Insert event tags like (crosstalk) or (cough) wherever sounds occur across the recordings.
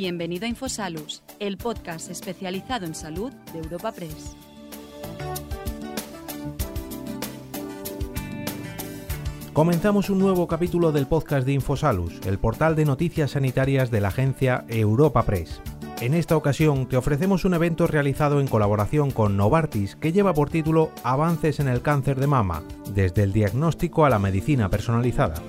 Bienvenido a Infosalus, el podcast especializado en salud de Europa Press. Comenzamos un nuevo capítulo del podcast de Infosalus, el portal de noticias sanitarias de la agencia Europa Press. En esta ocasión te ofrecemos un evento realizado en colaboración con Novartis que lleva por título Avances en el cáncer de mama, desde el diagnóstico a la medicina personalizada.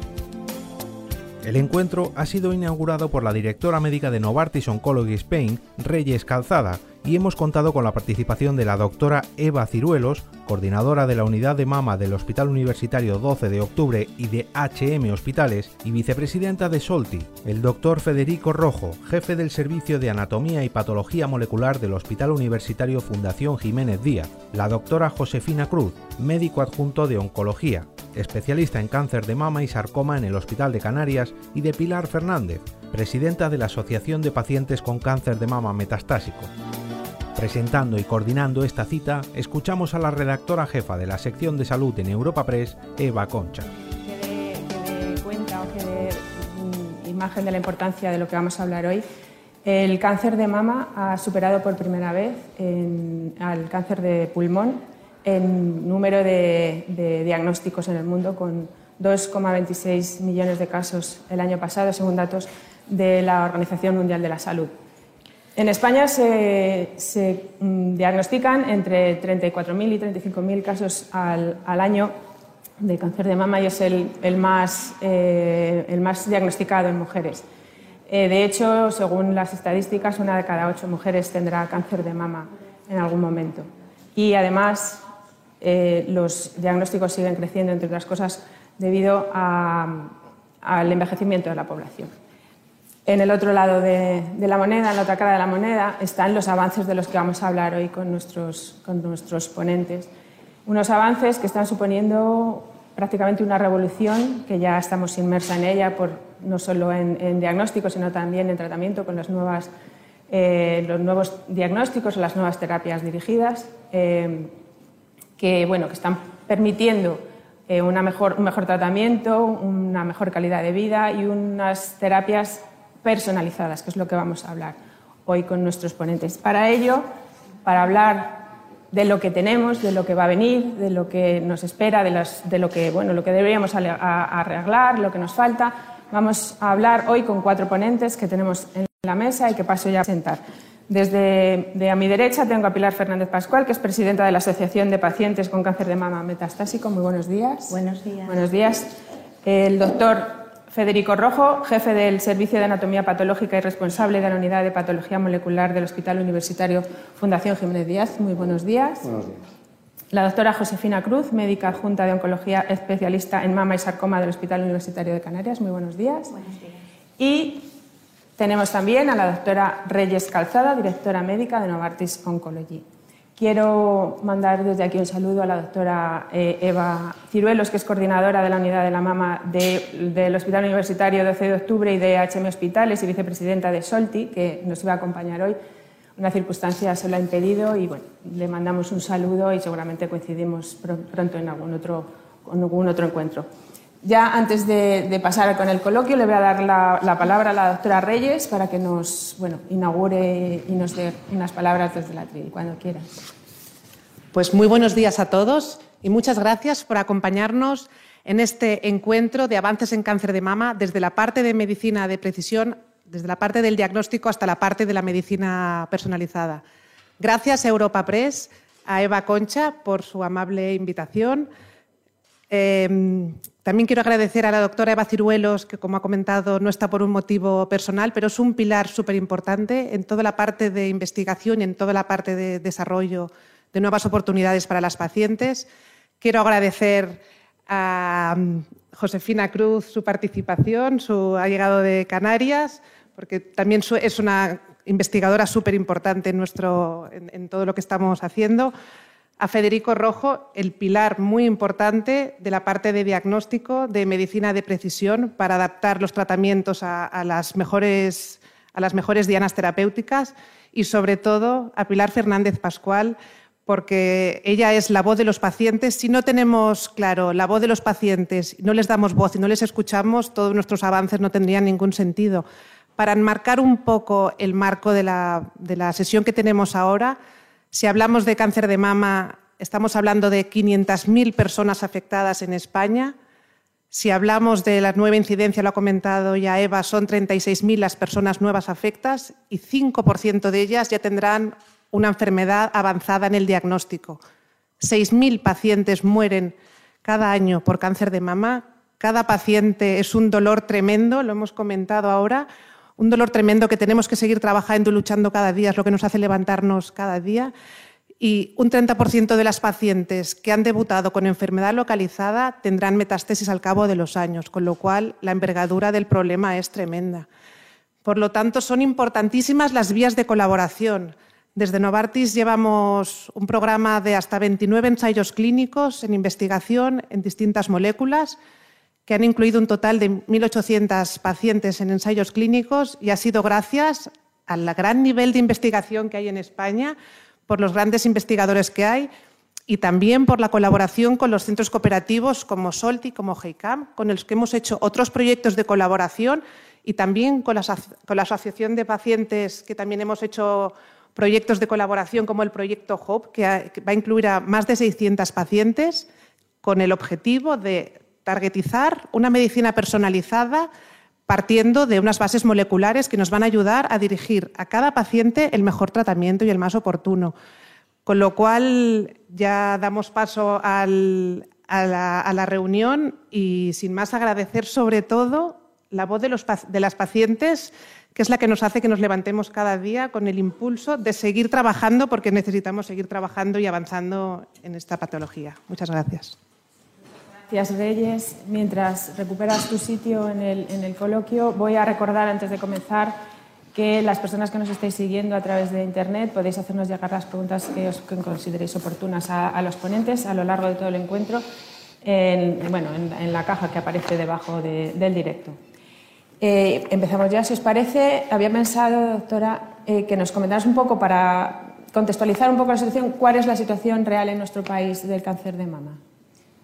El encuentro ha sido inaugurado por la directora médica de Novartis Oncology Spain, Reyes Calzada, y hemos contado con la participación de la doctora Eva Ciruelos, coordinadora de la unidad de mama del Hospital Universitario 12 de Octubre y de HM Hospitales, y vicepresidenta de Solti, el doctor Federico Rojo, jefe del Servicio de Anatomía y Patología Molecular del Hospital Universitario Fundación Jiménez Díaz, la doctora Josefina Cruz, médico adjunto de Oncología, especialista en cáncer de mama y sarcoma en el Hospital de Canarias, y de Pilar Fernández, presidenta de la Asociación de Pacientes con Cáncer de Mama Metastásico. Presentando y coordinando esta cita, escuchamos a la redactora jefa de la sección de salud en Europa Press, Eva Concha. Que dé cuenta o que dé mm, imagen de la importancia de lo que vamos a hablar hoy. El cáncer de mama ha superado por primera vez al cáncer de pulmón en número de diagnósticos en el mundo, con 2,26 millones de casos el año pasado, según datos de la Organización Mundial de la Salud. En España se, se, mm, diagnostican entre 34.000 y 35.000 casos al, año de cáncer de mama y es el, eh, más diagnosticado en mujeres. Eh, de hecho, según las estadísticas, una de cada ocho mujeres tendrá cáncer de mama en algún momento. Y además, eh, los diagnósticos siguen creciendo, entre otras cosas, debido al envejecimiento de la población. En el otro lado de, la moneda, en la otra cara de la moneda, están los avances de los que vamos a hablar hoy con nuestros, con nuestros ponentes. Unos avances que están suponiendo prácticamente una revolución, que ya estamos inmersa en ella, por, no solo en, en diagnóstico, sino también en tratamiento con las nuevas, eh, los nuevos diagnósticos o las nuevas terapias dirigidas, eh, que, bueno, que están permitiendo eh, una mejor, un mejor tratamiento, una mejor calidad de vida y unas terapias personalizadas, que es lo que vamos a hablar hoy con nuestros ponentes. Para ello, para hablar de lo que tenemos, de lo que va a venir, de lo que nos espera, de, las- de lo, que, bueno, lo que deberíamos arreglar, lo que nos falta, vamos a hablar hoy con cuatro ponentes que tenemos en la mesa y que paso ya a presentar. Desde de a mi derecha tengo a Pilar Fernández Pascual, que es presidenta de la Asociación de Pacientes con Cáncer de Mama Metastásico. Muy buenos días. Buenos días. Buenos días. El doctor Federico Rojo, jefe del Servicio de Anatomía Patológica y responsable de la Unidad de Patología Molecular del Hospital Universitario Fundación Jiménez Díaz. Muy buenos días. Buenos días. La doctora Josefina Cruz, médica adjunta de Oncología especialista en mama y sarcoma del Hospital Universitario de Canarias. Muy buenos días. Buenos días. Y tenemos también a la doctora Reyes Calzada, directora médica de Novartis Oncology. Quiero mandar desde aquí un saludo a la doctora eh, Eva Ciruelos, que es coordinadora de la unidad de la mama de- del Hospital Universitario 12 de Octubre y de HM Hospitales y vicepresidenta de Solti, que nos iba a acompañar hoy. Una circunstancia se lo ha impedido y bueno, le mandamos un saludo y seguramente coincidimos pr- pronto en algún otro, en algún otro encuentro. Ya antes de, de pasar con el coloquio, le voy a dar la, la palabra a la doctora Reyes para que nos bueno, inaugure y nos dé unas palabras desde la atril, cuando quiera. Pues muy buenos días a todos y muchas gracias por acompañarnos en este encuentro de avances en cáncer de mama desde la parte de medicina de precisión, desde la parte del diagnóstico hasta la parte de la medicina personalizada. Gracias a Europa Press, a Eva Concha por su amable invitación. Eh, también quiero agradecer a la doctora Eva Ciruelos, que como ha comentado no está por un motivo personal, pero es un pilar súper importante en toda la parte de investigación y en toda la parte de desarrollo de nuevas oportunidades para las pacientes. Quiero agradecer a mm, Josefina Cruz su participación, su ha llegado de Canarias, porque también es una investigadora súper importante en- en todo lo que estamos haciendo a Federico Rojo, el pilar muy importante de la parte de diagnóstico de medicina de precisión para adaptar los tratamientos a, las, mejores, a las mejores dianas terapéuticas y sobre todo a Pilar Fernández Pascual, porque ella es la voz de los pacientes. Si no tenemos claro la voz de los pacientes, no les damos voz y no les escuchamos, todos nuestros avances no tendrían ningún sentido. para enmarcar un poco el marco de la, de la sesión que tenemos ahora, si hablamos de cáncer de mama, estamos hablando de 500.000 personas afectadas en España. Si hablamos de la nueva incidencia, lo ha comentado ya Eva, son 36.000 las personas nuevas afectas y 5% de ellas ya tendrán una enfermedad avanzada en el diagnóstico. 6.000 pacientes mueren cada año por cáncer de mama. Cada paciente es un dolor tremendo, lo hemos comentado ahora, un dolor tremendo que tenemos que seguir trabajando y luchando cada día, es lo que nos hace levantarnos cada día. Y un 30% de las pacientes que han debutado con enfermedad localizada tendrán metástasis al cabo de los años, con lo cual la envergadura del problema es tremenda. Por lo tanto, son importantísimas las vías de colaboración desde Novartis llevamos un programa de hasta 29 ensayos clínicos en investigación en distintas moléculas que han incluido un total de 1.800 pacientes en ensayos clínicos y ha sido gracias al gran nivel de investigación que hay en España, por los grandes investigadores que hay y también por la colaboración con los centros cooperativos como SOLTI, como GEICAM, con los que hemos hecho otros proyectos de colaboración y también con la, con la Asociación de Pacientes, que también hemos hecho proyectos de colaboración como el proyecto HOPE, que va a incluir a más de 600 pacientes con el objetivo de targetizar una medicina personalizada partiendo de unas bases moleculares que nos van a ayudar a dirigir a cada paciente el mejor tratamiento y el más oportuno. Con lo cual ya damos paso a, la, reunión y sin más agradecer sobre todo la voz de, los, de las pacientes que es la que nos hace que nos levantemos cada día con el impulso de seguir trabajando porque necesitamos seguir trabajando y avanzando en esta patología. Muchas gracias. Gracias, Reyes. Mientras recuperas tu sitio en el, en el coloquio, voy a recordar antes de comenzar que las personas que nos estáis siguiendo a través de Internet podéis hacernos llegar las preguntas que, os, consideréis oportunas a, los ponentes a lo largo de todo el encuentro en, bueno, en, la caja que aparece debajo de, del directo. Eh, empezamos ya, si os parece. Había pensado, doctora, eh, que nos comentaras un poco para contextualizar un poco la situación, cuál es la situación real en nuestro país del cáncer de mama.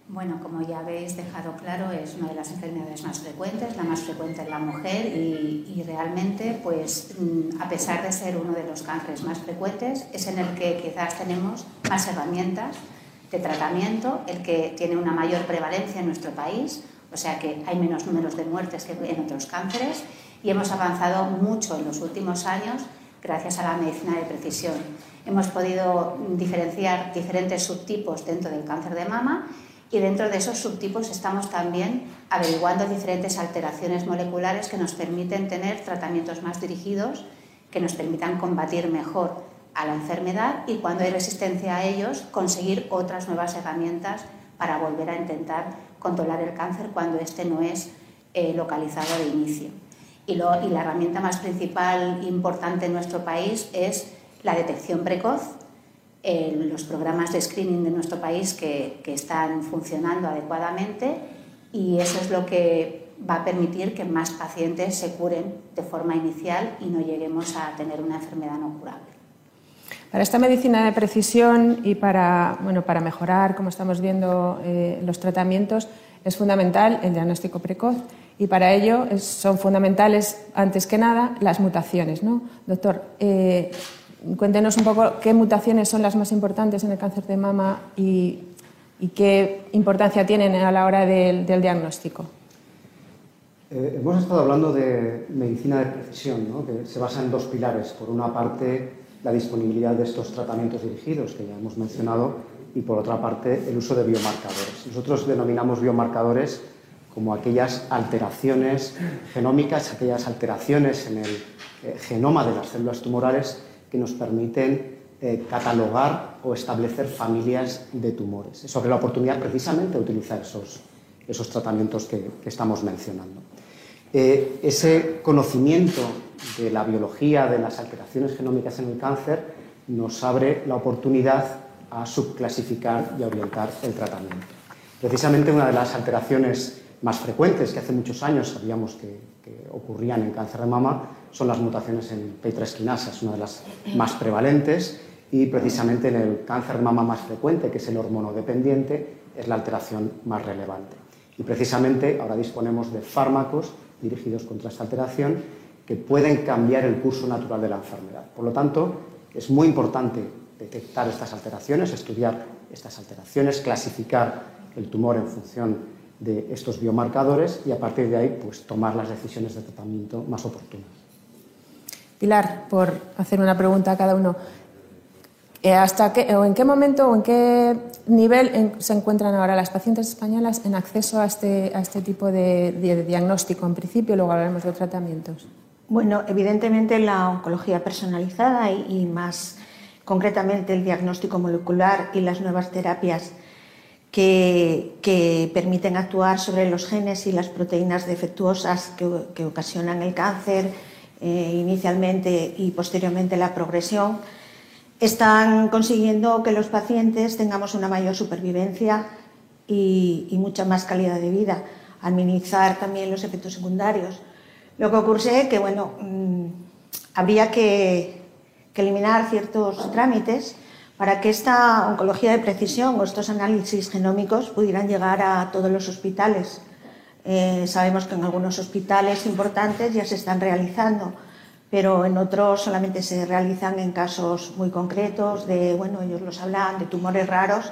Bueno, como ya habéis dejado claro, es una de las enfermedades más frecuentes, la más frecuente en la mujer y, y realmente, pues, mm, a pesar de ser uno de los cánceres más frecuentes, es en el que quizás tenemos más herramientas de tratamiento, el que tiene una mayor prevalencia en nuestro país, o sea que hay menos números de muertes que en otros cánceres y hemos avanzado mucho en los últimos años gracias a la medicina de precisión. Hemos podido diferenciar diferentes subtipos dentro del cáncer de mama y dentro de esos subtipos estamos también averiguando diferentes alteraciones moleculares que nos permiten tener tratamientos más dirigidos, que nos permitan combatir mejor a la enfermedad y cuando hay resistencia a ellos conseguir otras nuevas herramientas para volver a intentar controlar el cáncer cuando este no es eh, localizado de inicio. Y, y, la herramienta más principal importante en nuestro país es la detección precoz, eh, los programas de screening de nuestro país que, que están funcionando adecuadamente y eso es lo que va a permitir que más pacientes se curen de forma inicial y no lleguemos a tener una enfermedad no curable. Para esta medicina de precisión y para, bueno, para mejorar, como estamos viendo, eh, los tratamientos, es fundamental el diagnóstico precoz y para ello es, son fundamentales, antes que nada, las mutaciones. ¿no? Doctor, eh, cuéntenos un poco qué mutaciones son las más importantes en el cáncer de mama y, y qué importancia tienen a la hora del, del diagnóstico. Eh, hemos estado hablando de medicina de precisión, ¿no? que se basa en dos pilares. Por una parte, la disponibilidad de estos tratamientos dirigidos que ya hemos mencionado y por otra parte el uso de biomarcadores. Nosotros denominamos biomarcadores como aquellas alteraciones genómicas, aquellas alteraciones en el eh, genoma de las células tumorales que nos permiten eh, catalogar o establecer familias de tumores. Eso abre la oportunidad precisamente de utilizar esos, esos tratamientos que, estamos mencionando. Eh, ese conocimiento de la biología de las alteraciones genómicas en el cáncer nos abre la oportunidad a subclasificar y orientar el tratamiento. Precisamente una de las alteraciones más frecuentes que hace muchos años sabíamos que ocurrían en cáncer de mama son las mutaciones en P3 quinasa, es una de las más prevalentes y precisamente en el cáncer mama más frecuente, que es el hormonodependiente, es la alteración más relevante. Y precisamente ahora disponemos de fármacos dirigidos contra esta alteración que pueden cambiar el curso natural de la enfermedad. Por lo tanto, es muy importante detectar estas alteraciones, estudiar estas alteraciones, clasificar el tumor en función de estos biomarcadores y a partir de ahí pues, tomar las decisiones de tratamiento más oportunas. Pilar, por hacer una pregunta a cada uno. Eh, ¿Hasta qué, o en qué momento o en qué nivel se encuentran ahora las pacientes españolas en acceso a este, a este tipo de, diagnóstico? En principio, luego hablaremos de tratamientos. Bueno, evidentemente la oncología personalizada y, más concretamente el diagnóstico molecular y las nuevas terapias que, permiten actuar sobre los genes y las proteínas defectuosas que, ocasionan el cáncer eh, inicialmente y posteriormente la progresión están consiguiendo que los pacientes tengamos una mayor supervivencia y, mucha más calidad de vida, al minimizar también los efectos secundarios. Lo que ocurre es que, bueno, mm, habría que, eliminar ciertos trámites para que esta oncología de precisión o estos análisis genómicos pudieran llegar a todos los hospitales. Eh, sabemos que en algunos hospitales importantes ya se están realizando, pero en otros solamente se realizan en casos muy concretos de, bueno, ellos los hablan de tumores raros.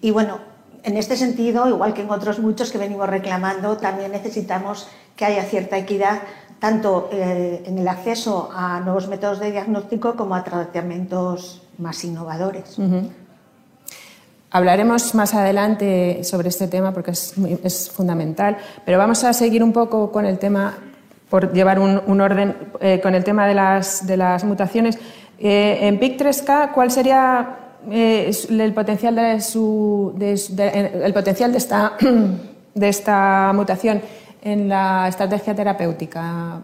Y bueno, en este sentido, igual que en otros muchos que venimos reclamando, también necesitamos que haya cierta equidad tanto eh, en el acceso a nuevos métodos de diagnóstico como a tratamientos más innovadores. Hablaremos más adelante sobre este tema porque es, fundamental, pero vamos a seguir un poco con el tema por llevar un, orden eh, con el tema de las, mutaciones. Eh, en PIC3K, ¿cuál sería eh, el potencial de esta mutación en la estrategia terapéutica?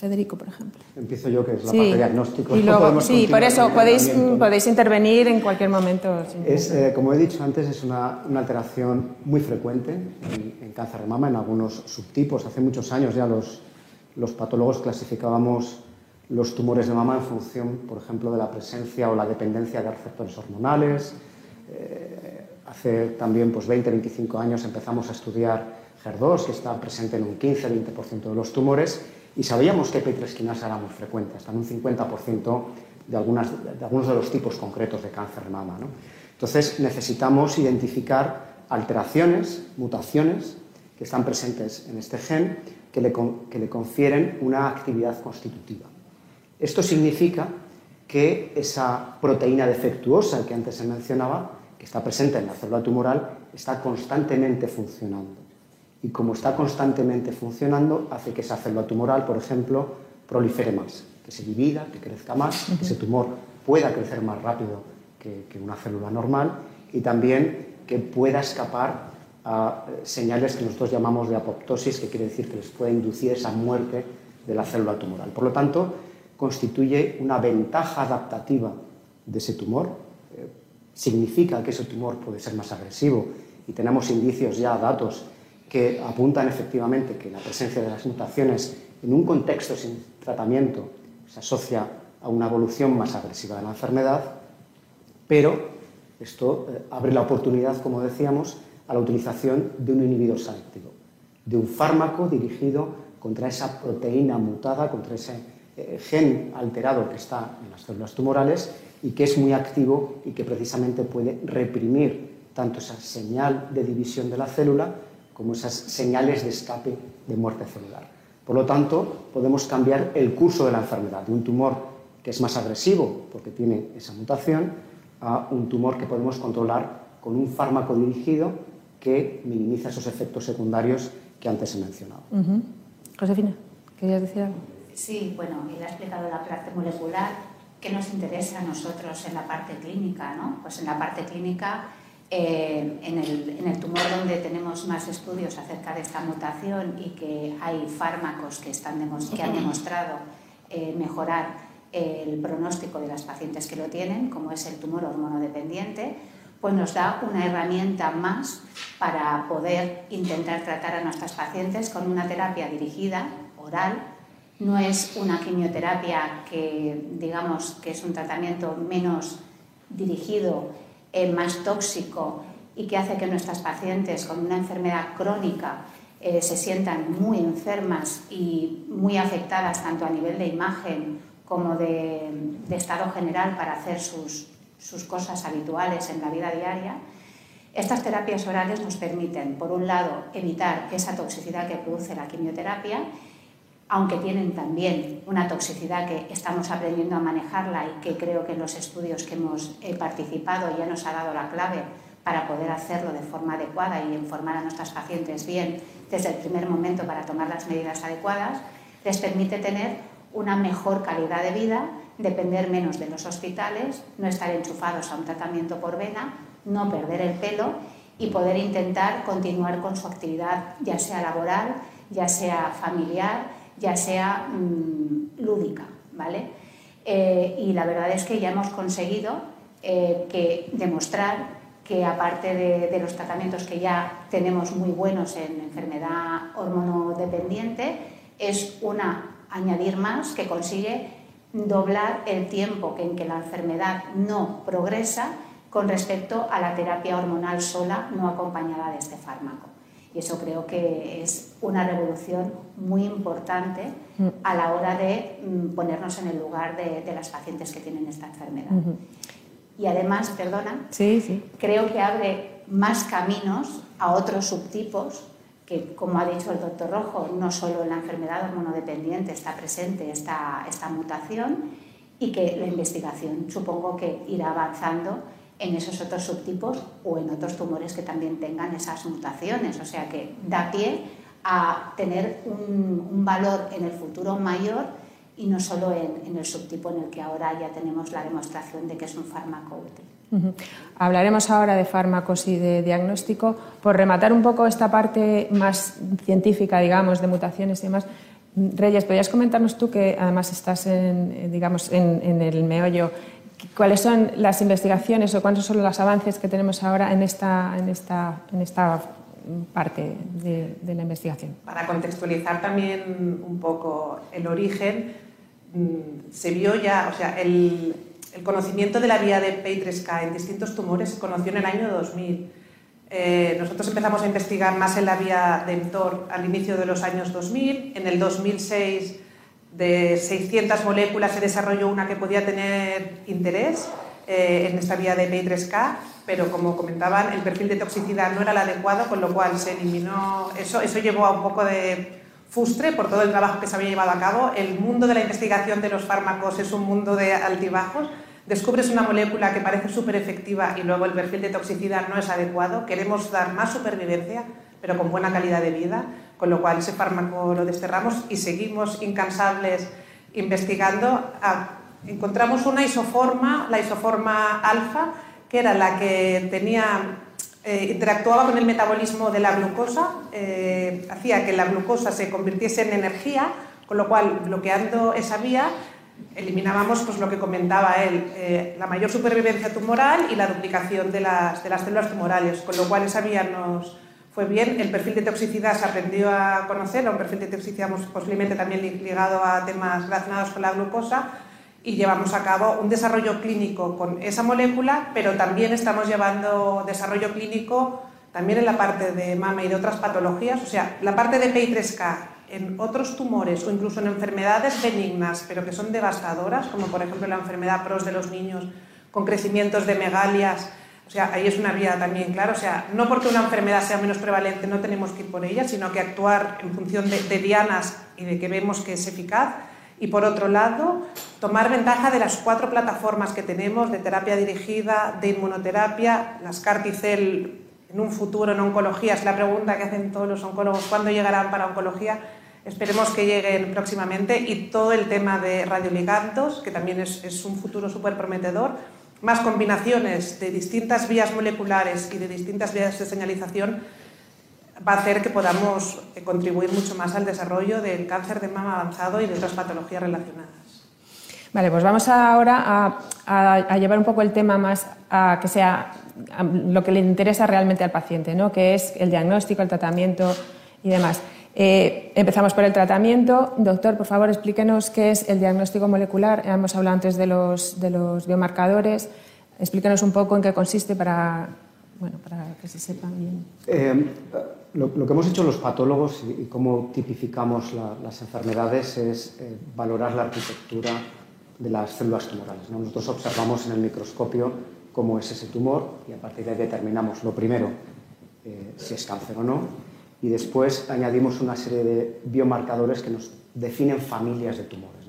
Federico, por ejemplo. Empiezo yo, que es la parte de diagnóstico. sí, por eso podéis, podéis intervenir en cualquier momento. Es, eh, como he dicho antes, es una, una alteración muy frecuente en, cáncer de mama, en algunos subtipos. Hace muchos años ya los, los patólogos clasificábamos los tumores de mama en función, por ejemplo, de la presencia o la dependencia de receptores hormonales. Eh, hace también pues, 20, 25 años empezamos a estudiar HER2, que está presente en un 15-20% de los tumores y sabíamos que P3 era muy frecuente, hasta en un 50% de, de algunos de los tipos concretos de cáncer de mama. Entonces necesitamos identificar alteraciones, mutaciones que están presentes en este gen que le confieren una actividad constitutiva. Esto significa que esa proteína defectuosa que antes se mencionaba, que está presente en la célula tumoral, está constantemente funcionando y como está constantemente funcionando, hace que esa célula tumoral, por ejemplo, prolifere más, que se divida, que crezca más, que ese tumor pueda crecer más rápido que, una célula normal y también que pueda escapar a eh, señales que nosotros llamamos de apoptosis, que quiere decir que les puede inducir esa muerte de la célula tumoral. Por lo tanto, constituye una ventaja adaptativa de ese tumor, eh, significa que ese tumor puede ser más agresivo y tenemos indicios ya, datos que apuntan efectivamente que la presencia de las mutaciones en un contexto sin tratamiento se asocia a una evolución más agresiva de la enfermedad, pero esto eh, abre la oportunidad, como decíamos, a la utilización de un inhibidor selectivo, de un fármaco dirigido contra esa proteína mutada, contra ese eh, gen alterado que está en las células tumorales y que es muy activo y que precisamente puede reprimir tanto esa señal de división de la célula como esas señales de escape de muerte celular. Por lo tanto, podemos cambiar el curso de la enfermedad de un tumor que es más agresivo porque tiene esa mutación a un tumor que podemos controlar con un fármaco dirigido que minimiza esos efectos secundarios que antes he mencionado. Josefina, ¿querías decir algo? Sí, bueno, él ha explicado la parte molecular. ¿Qué nos interesa a nosotros en la parte clínica? ¿no? Pues en la parte clínica eh, en, el, tumor donde tenemos más estudios acerca de esta mutación y que hay fármacos que, están que han demostrado eh, mejorar el pronóstico de las pacientes que lo tienen, como es el tumor hormonodependiente, pues nos da una herramienta más para poder intentar tratar a nuestras pacientes con una terapia dirigida, oral. No es una quimioterapia que digamos que es un tratamiento menos dirigido más tóxico y que hace que nuestras pacientes con una enfermedad crónica eh, se sientan muy enfermas y muy afectadas tanto a nivel de imagen como de, estado general para hacer sus, sus cosas habituales en la vida diaria, estas terapias orales nos permiten, por un lado, evitar esa toxicidad que produce la quimioterapia, aunque tienen también una toxicidad que estamos aprendiendo a manejarla y que creo que en los estudios que hemos eh, participado ya nos ha dado la clave para poder hacerlo de forma adecuada y informar a nuestras pacientes bien desde el primer momento para tomar las medidas adecuadas, les permite tener una mejor calidad de vida, depender menos de los hospitales, no estar enchufados a un tratamiento por vena, no perder el pelo y poder intentar continuar con su actividad, ya sea laboral, ya sea familiar, ya sea mm, lúdica. ¿vale? Eh, y la verdad es que ya hemos conseguido eh, que demostrar que aparte de, los tratamientos que ya tenemos muy buenos en enfermedad hormonodependiente, es una añadir más que consigue doblar el tiempo en que la enfermedad no progresa con respecto a la terapia hormonal sola no acompañada de este fármaco. Y eso creo que es una revolución muy importante mm. a la hora de mm, ponernos en el lugar de, las pacientes que tienen esta enfermedad. Y además, perdona, creo que abre más caminos a otros subtipos que, como ha dicho el doctor Rojo, no solo en la enfermedad hormonodependiente está presente esta, esta mutación y que la investigación supongo que irá avanzando en esos otros subtipos o en otros tumores que también tengan esas mutaciones. O sea que da pie a tener un, un valor en el futuro mayor y no solo en, el subtipo en el que ahora ya tenemos la demostración de que es un fármaco útil. Hablaremos ahora de fármacos y de diagnóstico. Por rematar un poco esta parte más científica, digamos, de mutaciones y demás, Reyes, ¿podrías comentarnos tú que además estás en, digamos, en, el meollo? ¿Cuáles son las investigaciones o cuántos son los avances que tenemos ahora en esta, en esta, en esta parte de, de la investigación? Para contextualizar también un poco el origen, Mm, se vio ya, o sea, el, conocimiento de la vía de P3K en distintos tumores se conoció en el año 2000. Eh, nosotros empezamos a investigar más en la vía de mTOR al inicio de los años 2000. En el 2006, de 600 moléculas, se desarrolló una que podía tener interés eh, en esta vía de P3K, pero como comentaban, el perfil de toxicidad no era el adecuado, con lo cual se eliminó eso. Eso llevó a un poco de Fustre por todo el trabajo que se había llevado a cabo. El mundo de la investigación de los fármacos es un mundo de altibajos. Descubres una molécula que parece súper efectiva y luego el perfil de toxicidad no es adecuado. Queremos dar más supervivencia, pero con buena calidad de vida, con lo cual ese fármaco lo desterramos y seguimos incansables investigando. Ah, encontramos una isoforma, la isoforma alfa, que era la que tenía eh, interactuaba con el metabolismo de la glucosa, eh, hacía que la glucosa se convirtiese en energía, con lo cual, bloqueando esa vía, eliminábamos pues, lo que comentaba él, eh, la mayor supervivencia tumoral y la duplicación de las, de las células tumorales, con lo cual esa vía nos fue bien. El perfil de toxicidad se aprendió a conocer, un perfil de toxicidad pues, posiblemente también ligado a temas relacionados con la glucosa, y llevamos a cabo un desarrollo clínico con esa molécula, pero también estamos llevando desarrollo clínico también en la parte de mama y de otras patologías, o sea, la parte de PI3K en otros tumores o incluso en enfermedades benignas, pero que son devastadoras, como por ejemplo la enfermedad PROS de los niños con crecimientos de megalias, o sea, ahí es una vía también clara, o sea, no porque una enfermedad sea menos prevalente no tenemos que ir por ella, sino que actuar en función de, de dianas y de que vemos que es eficaz y por otro lado, tomar ventaja de las cuatro plataformas que tenemos de terapia dirigida, de inmunoterapia, las Carticel en un futuro en oncología, es la pregunta que hacen todos los oncólogos, ¿cuándo llegarán para oncología? Esperemos que lleguen próximamente y todo el tema de radioligandos, que también es, es un futuro súper prometedor, más combinaciones de distintas vías moleculares y de distintas vías de señalización va a hacer que podamos eh, contribuir mucho más al desarrollo del cáncer de mama avanzado y de otras patologías relacionadas. Vale, pues vamos ahora a, llevar un poco el tema más a que sea lo que le interesa realmente al paciente, ¿no? que es el diagnóstico, el tratamiento y demás. Eh, empezamos por el tratamiento. Doctor, por favor, explíquenos qué es el diagnóstico molecular. Hemos hablado antes de los, de los biomarcadores. Explíquenos un poco en qué consiste para, bueno, para que se sepa bien. Eh, lo, que hemos hecho los patólogos y, cómo tipificamos las enfermedades es eh, valorar la arquitectura de las células tumorales. Nosotros observamos en el microscopio cómo es ese tumor y a partir de ahí determinamos lo primero, si es cáncer o no, y después añadimos una serie de biomarcadores que nos definen familias de tumores.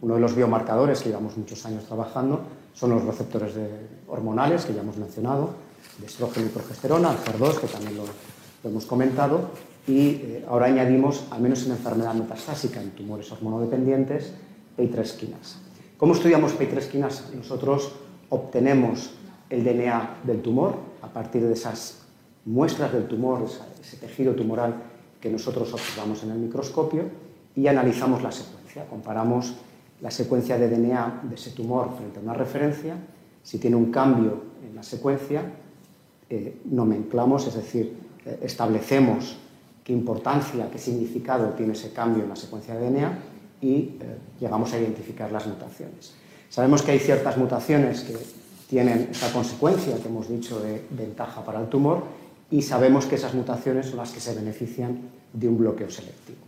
Uno de los biomarcadores que llevamos muchos años trabajando son los receptores hormonales que ya hemos mencionado, de estrógeno y progesterona, el HER2, que también lo, hemos comentado, y eh, ahora añadimos, al menos en enfermedad metastásica, en tumores hormonodependientes, PI3 quinasa. ¿Cómo estudiamos PI3 quinasa? Nosotros obtenemos el DNA del tumor a partir de esas muestras del tumor, ese tejido tumoral que nosotros observamos en el microscopio y analizamos la secuencia. Comparamos la secuencia de DNA de ese tumor frente a una referencia. Si tiene un cambio en la secuencia, eh, nomenclamos, es decir, eh, establecemos qué importancia, qué significado tiene ese cambio en la secuencia de DNA y eh, llegamos a identificar las mutaciones. Sabemos que hay ciertas mutaciones que tienen esa consecuencia que hemos dicho de ventaja para el tumor y sabemos que esas mutaciones son las que se benefician de un bloqueo selectivo.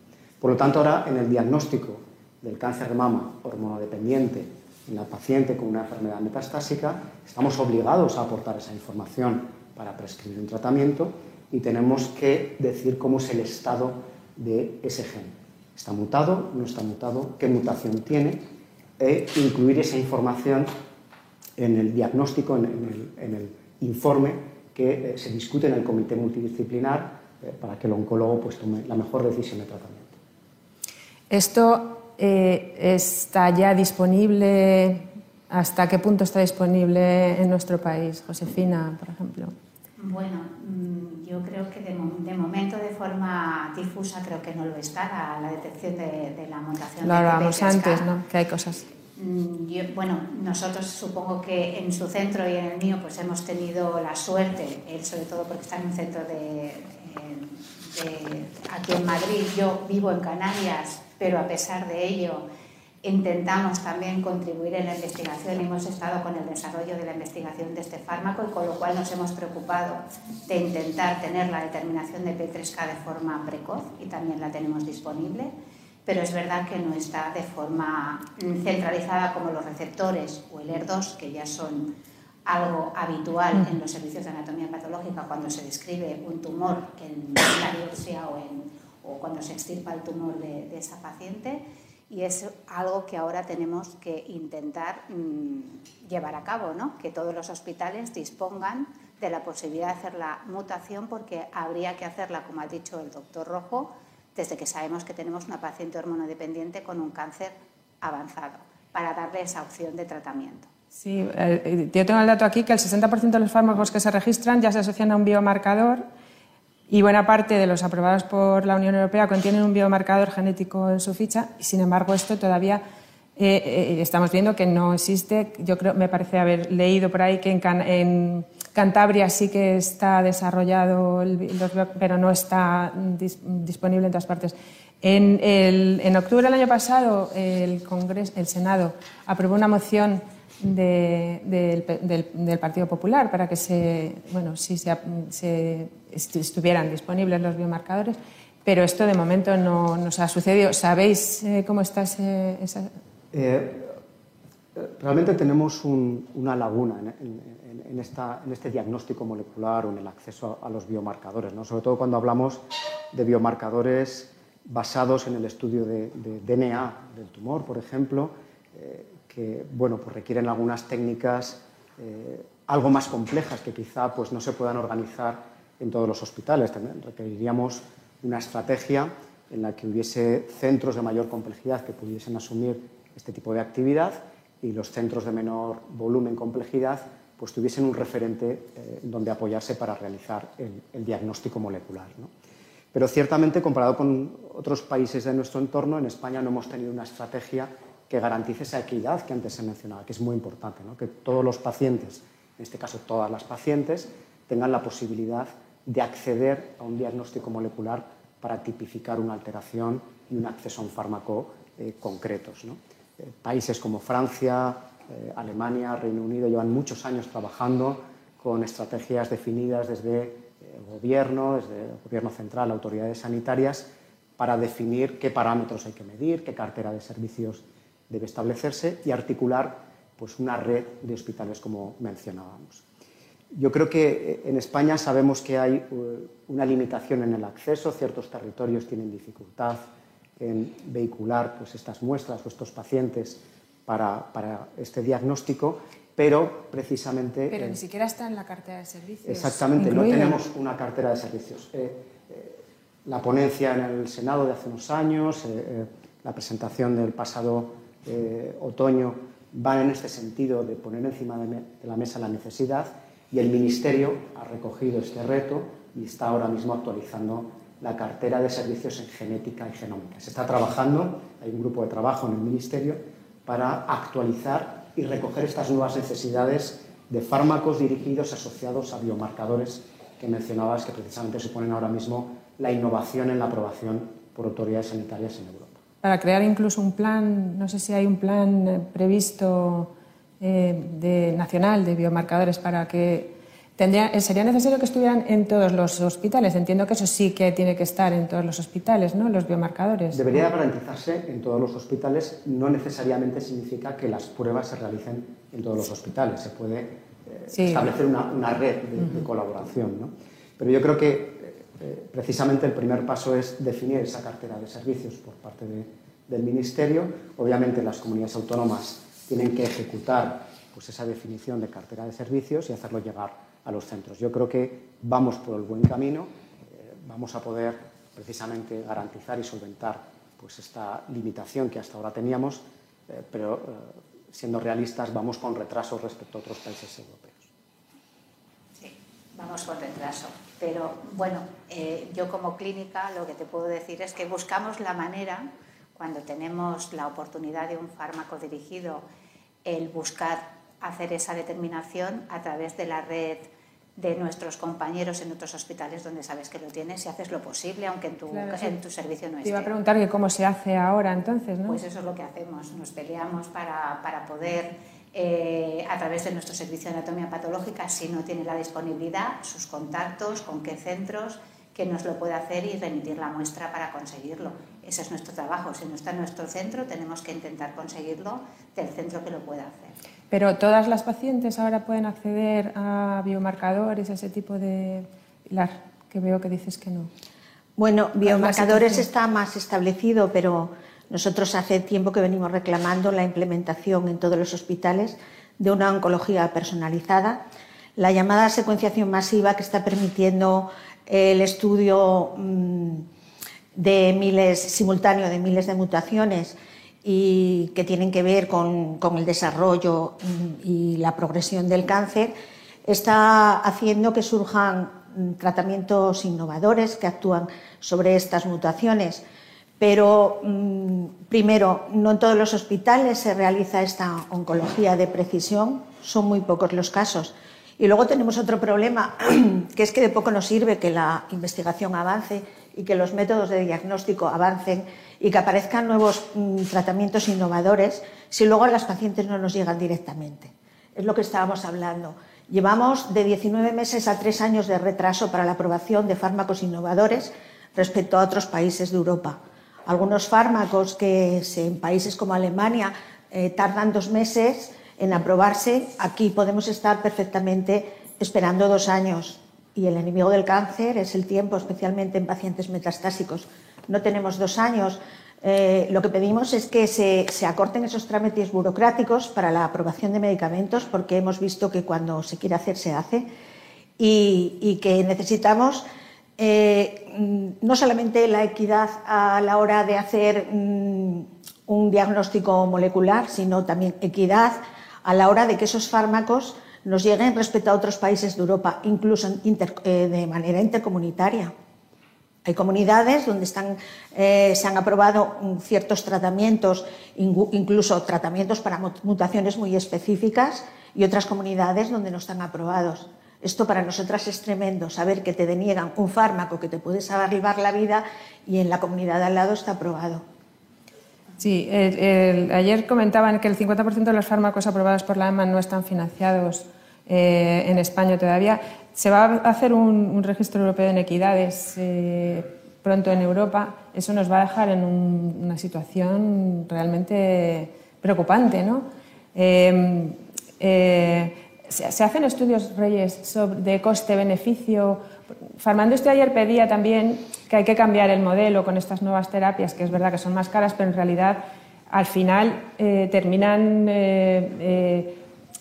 Por lo tanto, ahora en el diagnóstico del cáncer de mama hormonodependiente en la paciente con una enfermedad metastásica, estamos obligados a aportar esa información para prescribir un tratamiento y tenemos que decir cómo es el estado de ese gen. ¿Está mutado? ¿No está mutado? ¿Qué mutación tiene? E incluir esa información en el diagnóstico, en, el, informe que eh, se discute en el comité multidisciplinar eh, para que el oncólogo pues, tome la mejor decisión de tratamiento. Esto eh, está ya disponible, ¿hasta qué punto está disponible en nuestro país? Josefina, por ejemplo. Bueno, mm, yo creo que de, momento de forma difusa creo que no lo está la, detección de, la mutación. Lo hablábamos antes, ¿no? Que hay cosas. Mm, bueno, nosotros supongo que en su centro y en el mío pues hemos tenido la suerte, él sobre todo porque está en un centro de, aquí en Madrid, yo vivo en Canarias, pero a pesar de ello intentamos también contribuir en la investigación hemos estado con el desarrollo de la investigación de este fármaco y con lo cual nos hemos preocupado de intentar tener la determinación de P3K de forma precoz y también la tenemos disponible, pero es verdad que no está de forma centralizada como los receptores o el ER2, que ya son algo habitual en los servicios de anatomía patológica cuando se describe un tumor en la biopsia o, en, o cuando se extirpa el tumor de, de esa paciente y es algo que ahora tenemos que intentar mm, llevar a cabo, ¿no? que todos los hospitales dispongan de la posibilidad de hacer la mutación porque habría que hacerla, como ha dicho el doctor Rojo, desde que sabemos que tenemos una paciente hormonodependiente con un cáncer avanzado, para darle esa opción de tratamiento. Sí, eh, yo tengo el dato aquí que el 60% de los fármacos que se registran ya se asocian a un biomarcador y buena parte de los aprobados por la Unión Europea contienen un biomarcador genético en su ficha y sin embargo esto todavía eh, eh, estamos viendo que no existe. Yo creo, me parece haber leído por ahí que en, Cantabria sí que está desarrollado, pero no está disponible en todas partes. En, octubre del año pasado el, Congreso, el Senado aprobó una moción del, Partido Popular para que se, bueno, si se, estuvieran disponibles los biomarcadores, pero esto de momento no nos ha sucedido. ¿Sabéis eh, cómo está esa...? Eh, realmente tenemos una laguna en, esta, en, este diagnóstico molecular o en el acceso a, los biomarcadores, ¿no? sobre todo cuando hablamos de biomarcadores basados en el estudio de, DNA del tumor, por ejemplo. Eh, que bueno, pues requieren algunas técnicas eh, algo más complejas que quizá pues, no se puedan organizar en todos los hospitales. También requeriríamos una estrategia en la que hubiese centros de mayor complejidad que pudiesen asumir este tipo de actividad y los centros de menor volumen, complejidad, pues tuviesen un referente eh, donde apoyarse para realizar el, diagnóstico molecular. Pero ciertamente, comparado con otros países de nuestro entorno, en España no hemos tenido una estrategia que garantice esa equidad que antes se mencionaba, que es muy importante, que todos los pacientes, en este caso todas las pacientes, tengan la posibilidad de acceder a un diagnóstico molecular para tipificar una alteración y un acceso a un fármaco eh, concretos. Eh, países como Francia, eh, Alemania, Reino Unido llevan muchos años trabajando con estrategias definidas desde el gobierno, desde el gobierno central, autoridades sanitarias, para definir qué parámetros hay que medir, qué cartera de servicios debe establecerse y articular pues, una red de hospitales como mencionábamos. Yo creo que eh, en España sabemos que hay eh, una limitación en el acceso, ciertos territorios tienen dificultad en vehicular pues, estas muestras o estos pacientes para, para este diagnóstico, pero precisamente... Pero ni siquiera está en la cartera de servicios. Exactamente, no tenemos una cartera de servicios. Eh, la ponencia en el Senado de hace unos años, la presentación del pasado otoño van en este sentido de poner encima de, de la mesa la necesidad y el Ministerio ha recogido este reto y está ahora mismo actualizando la cartera de servicios en genética y genómica. Se está trabajando, hay un grupo de trabajo en el Ministerio para actualizar y recoger estas nuevas necesidades de fármacos dirigidos asociados a biomarcadores que mencionabas que precisamente suponen ahora mismo la innovación en la aprobación por autoridades sanitarias en Europa. Para crear incluso un plan, no sé si hay un plan eh, previsto eh, de, nacional de biomarcadores para que tendría, eh, sería necesario que estuvieran en todos los hospitales. Entiendo que eso sí que tiene que estar en todos los hospitales, ¿no? Los biomarcadores. Debería garantizarse en todos los hospitales. No necesariamente significa que las pruebas se realicen en todos los hospitales. Se puede eh, establecer una, red de, colaboración. ¿no? Pero yo creo que precisamente el primer paso es definir esa cartera de servicios por parte del Ministerio. Obviamente las comunidades autónomas tienen que ejecutar pues, esa definición de cartera de servicios y hacerlo llegar a los centros. Yo creo que vamos por el buen camino, eh, vamos a poder precisamente garantizar y solventar pues, esta limitación que hasta ahora teníamos, eh, pero eh, siendo realistas vamos con retraso respecto a otros países europeos. Sí, vamos con retraso. Pero bueno, yo como clínica lo que te puedo decir es que buscamos la manera cuando tenemos la oportunidad de un fármaco dirigido, el buscar hacer esa determinación a través de la red de nuestros compañeros en otros hospitales donde sabes que lo tienes y haces lo posible, aunque en tu, en tu servicio no esté. Te iba a preguntar que cómo se hace ahora entonces, ¿no? Pues eso es lo que hacemos, nos peleamos para, poder, eh, a través de nuestro servicio de anatomía patológica, si no tiene la disponibilidad, sus contactos, con qué centros, que nos lo puede hacer y remitir la muestra para conseguirlo. Ese es nuestro trabajo. Si no está en nuestro centro, tenemos que intentar conseguirlo del centro que lo pueda hacer. Pero todas las pacientes ahora pueden acceder a biomarcadores, a ese tipo de... Pilar, que veo que dices que no. Bueno, biomarcadores está más establecido, pero nosotros hace tiempo que venimos reclamando la implementación en todos los hospitales de una oncología personalizada, la llamada secuenciación masiva que está permitiendo el estudio mm, de miles simultáneo de miles de mutaciones y que tienen que ver con, el desarrollo mm, y la progresión del cáncer, está haciendo que surjan mm, tratamientos innovadores que actúan sobre estas mutaciones. Pero, primero, no en todos los hospitales se realiza esta oncología de precisión, son muy pocos los casos. Y luego tenemos otro problema, (clears throat) que es que de poco nos sirve que la investigación avance y que los métodos de diagnóstico avancen y que aparezcan nuevos mm, tratamientos innovadores si luego las pacientes no nos llegan directamente. Es lo que estábamos hablando. Llevamos de 19 meses a 3 años de retraso para la aprobación de fármacos innovadores respecto a otros países de Europa. Algunos fármacos que en países como Alemania eh, tardan dos meses en aprobarse, aquí podemos estar perfectamente esperando dos años. Y el enemigo del cáncer es el tiempo, especialmente en pacientes metastásicos. No tenemos dos años. Eh, lo que pedimos es que se, acorten esos trámites burocráticos para la aprobación de medicamentos, porque hemos visto que cuando se quiere hacer, se hace. Y, que necesitamos eh, no solamente la equidad a la hora de hacer mm, un diagnóstico molecular, sino también equidad a la hora de que esos fármacos nos lleguen respecto a otros países de Europa, incluso eh, de manera intercomunitaria. Hay comunidades donde eh, se han aprobado ciertos tratamientos, incluso tratamientos para mutaciones muy específicas, y otras comunidades donde no están aprobados. Esto para nosotras es tremendo, saber que te deniegan un fármaco que te puede salvar la vida y en la comunidad de al lado está aprobado. Sí, ayer comentaban que el 50% de los fármacos aprobados por la EMA no están financiados eh, en España todavía. Se va a hacer un, registro europeo de inequidades eh, pronto en Europa. Eso nos va a dejar en una situación realmente preocupante. ¿no? Em, eh, se, hacen estudios, Reyes, de coste-beneficio. Farmando este ayer pedía también que hay que cambiar el modelo con estas nuevas terapias, que es verdad que son más caras, pero en realidad al final eh, terminan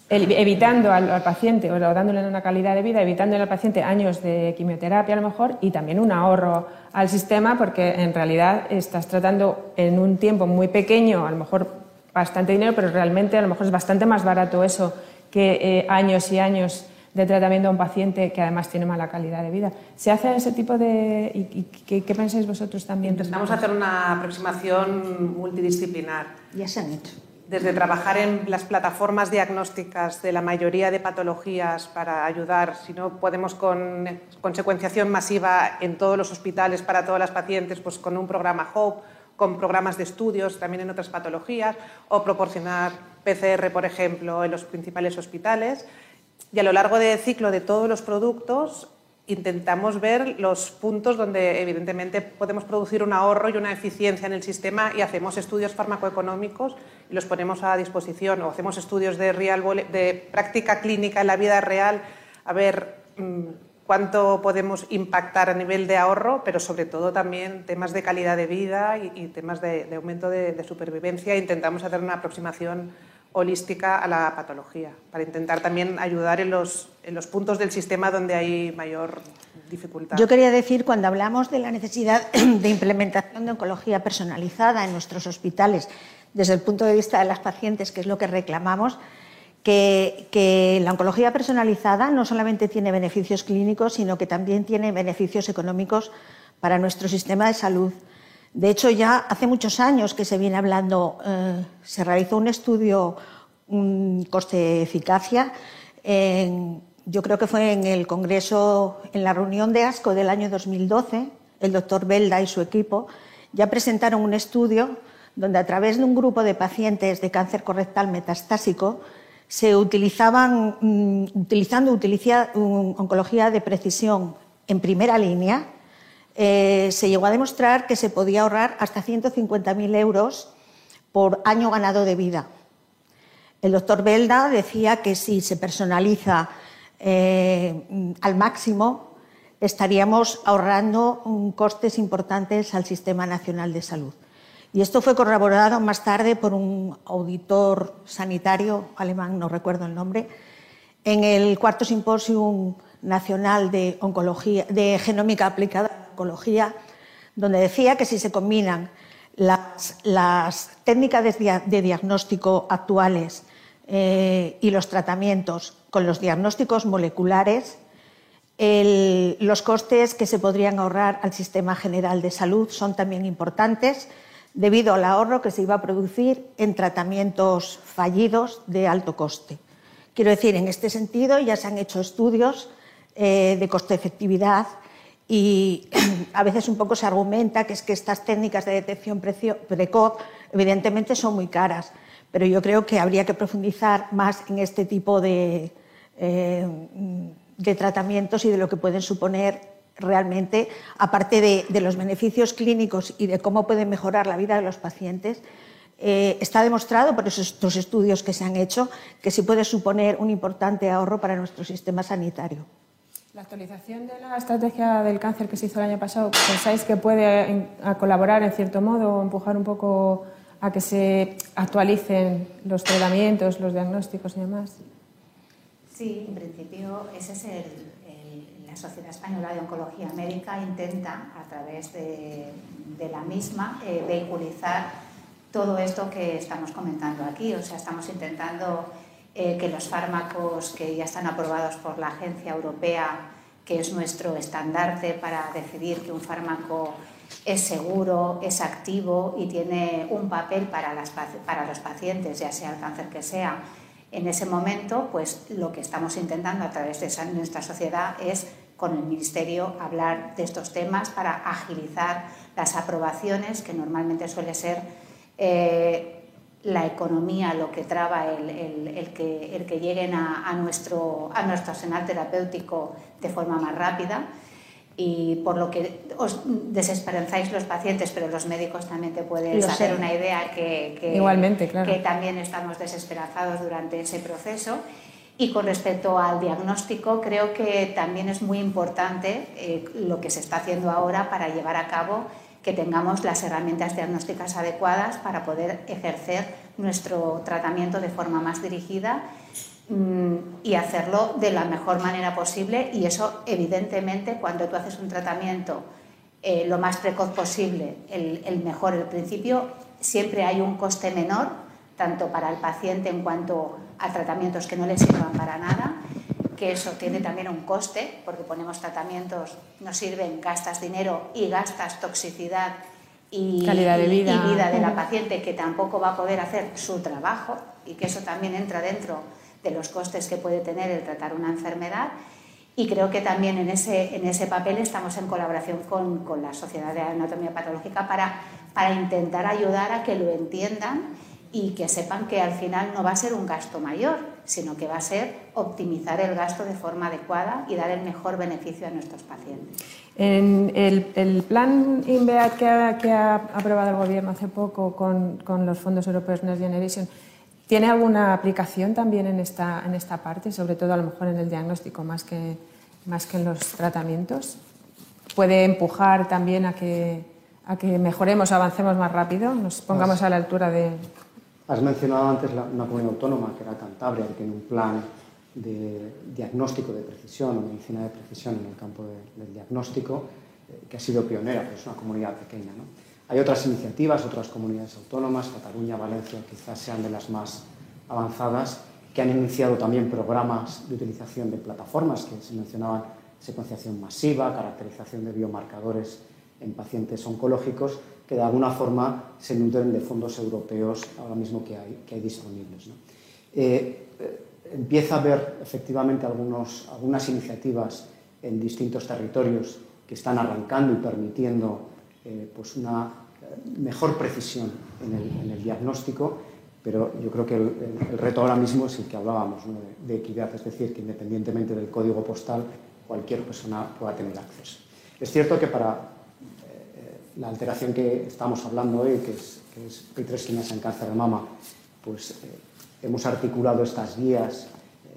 evitando al, paciente o dándole una calidad de vida, evitándole al paciente años de quimioterapia a lo mejor y también un ahorro al sistema porque en realidad estás tratando en un tiempo muy pequeño, a lo mejor bastante dinero, pero realmente a lo mejor es bastante más barato eso que eh, años y años de tratamiento a un paciente que además tiene mala calidad de vida. ¿Se hace ese tipo de...? ¿Y, qué, pensáis vosotros también? Intentamos hacer una aproximación multidisciplinar. Ya se han hecho desde trabajar en las plataformas diagnósticas de la mayoría de patologías para ayudar, si no podemos con, secuenciación masiva en todos los hospitales para todas las pacientes, pues con un programa HOPE, con programas de estudios también en otras patologías, o proporcionar PCR, por ejemplo, en los principales hospitales. Y a lo largo del ciclo de todos los productos intentamos ver los puntos donde evidentemente podemos producir un ahorro y una eficiencia en el sistema y hacemos estudios farmacoeconómicos y los ponemos a disposición o hacemos estudios de, real, de práctica clínica en la vida real a ver mm, cuánto podemos impactar a nivel de ahorro, pero sobre todo también temas de calidad de vida y, temas de, aumento de, de supervivencia. Intentamos hacer una aproximación holística a la patología, para intentar también ayudar en los, en los puntos del sistema donde hay mayor dificultad. Yo quería decir, cuando hablamos de la necesidad (clears throat) de implementación de oncología personalizada en nuestros hospitales, desde el punto de vista de las pacientes, que es lo que reclamamos, que, que, la oncología personalizada no solamente tiene beneficios clínicos, sino que también tiene beneficios económicos para nuestro sistema de salud. De hecho, ya hace muchos años que se viene hablando, eh, se realizó un estudio coste-eficacia, yo creo que fue en el Congreso, en la reunión de ASCO del año 2012, el doctor Belda y su equipo ya presentaron un estudio donde a través de un grupo de pacientes de cáncer correctal metastásico se utilizaban, mm, utilizando oncología de precisión en primera línea, eh, se llegó a demostrar que se podía ahorrar hasta 150.000 euros por año ganado de vida. El doctor Belda decía que si se personaliza eh, al máximo, estaríamos ahorrando costes importantes al Sistema Nacional de Salud. Y esto fue corroborado más tarde por un auditor sanitario alemán, no recuerdo el nombre, en el cuarto simposium nacional de, oncología, de genómica aplicada donde decía que si se combinan las, técnicas de, diagnóstico actuales eh, y los tratamientos con los diagnósticos moleculares, los costes que se podrían ahorrar al sistema general de salud son también importantes debido al ahorro que se iba a producir en tratamientos fallidos de alto coste. Quiero decir, en este sentido ya se han hecho estudios eh, de coste-efectividad y (clears throat) a veces un poco se argumenta que es que estas técnicas de detección precoz evidentemente son muy caras, pero yo creo que habría que profundizar más en este tipo de, eh, de tratamientos y de lo que pueden suponer realmente, aparte de, los beneficios clínicos y de cómo pueden mejorar la vida de los pacientes, eh, está demostrado por estos estudios que se han hecho que sí puede suponer un importante ahorro para nuestro sistema sanitario. La actualización de la estrategia del cáncer que se hizo el año pasado, ¿pensáis que puede colaborar en cierto modo o empujar un poco a que se actualicen los tratamientos, los diagnósticos y demás? Sí, en principio ese es el, la Sociedad Española de Oncología Médica intenta a través de, la misma eh, vehiculizar todo esto que estamos comentando aquí. O sea, estamos intentando eh, que los fármacos que ya están aprobados por la Agencia Europea, que es nuestro estandarte para decidir que un fármaco es seguro, es activo y tiene un papel para, los pacientes, ya sea el cáncer que sea, en ese momento, pues lo que estamos intentando a través de nuestra sociedad es con el Ministerio hablar de estos temas para agilizar las aprobaciones, que normalmente suele ser eh, la economía lo que traba el, que, el que, lleguen a, nuestro, a nuestro arsenal terapéutico de forma más rápida y por lo que os desesperanzáis los pacientes, pero los médicos también te pueden hacer una idea que, Igualmente, claro. que también estamos desesperanzados durante ese proceso. Y con respecto al diagnóstico, creo que también es muy importante eh, lo que se está haciendo ahora para llevar a cabo que tengamos las herramientas diagnósticas adecuadas para poder ejercer nuestro tratamiento de forma más dirigida mm, y hacerlo de la mejor manera posible. Y eso, evidentemente, cuando tú haces un tratamiento eh, lo más precoz posible, el, el mejor, el principio, siempre hay un coste menor, tanto para el paciente en cuanto a tratamientos que no le sirvan para nada, que eso tiene también un coste, porque ponemos tratamientos, no sirven, gastas dinero y gastas toxicidad y calidad de vida. y vida de la paciente que tampoco va a poder hacer su trabajo y que eso también entra dentro de los costes que puede tener el tratar una enfermedad. Y creo que también en ese, en ese papel estamos en colaboración con, con la Sociedad de Anatomía Patológica para, para intentar ayudar a que lo entiendan y que sepan que al final no va a ser un gasto mayor, sino que va a ser optimizar el gasto de forma adecuada y dar el mejor beneficio a nuestros pacientes. En el, plan INVEAT que ha, que ha, aprobado el Gobierno hace poco con, con, los fondos europeos Next Generation, ¿tiene alguna aplicación también en esta, en esta parte, sobre todo a lo mejor en el diagnóstico más que, más que en los tratamientos? ¿Puede empujar también a que, a que mejoremos, avancemos más rápido, nos pongamos a la altura de, Has mencionado antes una comunidad autónoma que era Cantabria, que tiene un plan de diagnóstico de precisión o medicina de precisión en el campo del diagnóstico, eh, que ha sido pionera, pero es una comunidad pequeña. ¿no? Hay otras iniciativas, otras comunidades autónomas, Cataluña, Valencia, quizás sean de las más avanzadas, que han iniciado también programas de utilización de plataformas que se mencionaban secuenciación masiva, caracterización de biomarcadores en pacientes oncológicos, que de alguna forma se nutren de fondos europeos ahora mismo que hay, que hay disponibles. ¿no? Eh, eh, empieza a haber efectivamente algunos, algunas iniciativas en distintos territorios que están arrancando y permitiendo eh, pues una mejor precisión en el, en el, diagnóstico, pero yo creo que el, el, reto ahora mismo es el que hablábamos, ¿no? de, de equidad, es decir, que independientemente del código postal, cualquier persona pueda tener acceso. Es cierto que para la alteración que estamos hablando hoy, que es, que es P3 en cáncer de mama, pues eh, hemos articulado estas guías,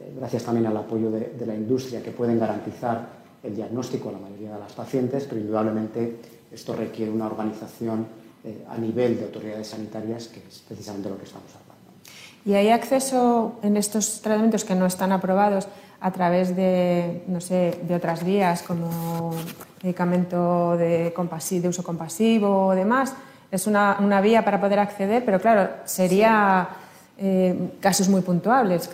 eh, gracias también al apoyo de, la industria, que pueden garantizar el diagnóstico a la mayoría de las pacientes, pero indudablemente esto requiere una organización eh, a nivel de autoridades sanitarias, que es precisamente lo que estamos hablando. ¿Y hay acceso en estos tratamientos que no están aprobados a través de, no sé, de otras vías como medicamento de, de uso compasivo o demás. Es una, una, vía para poder acceder, pero claro, sería eh, casos muy puntuales,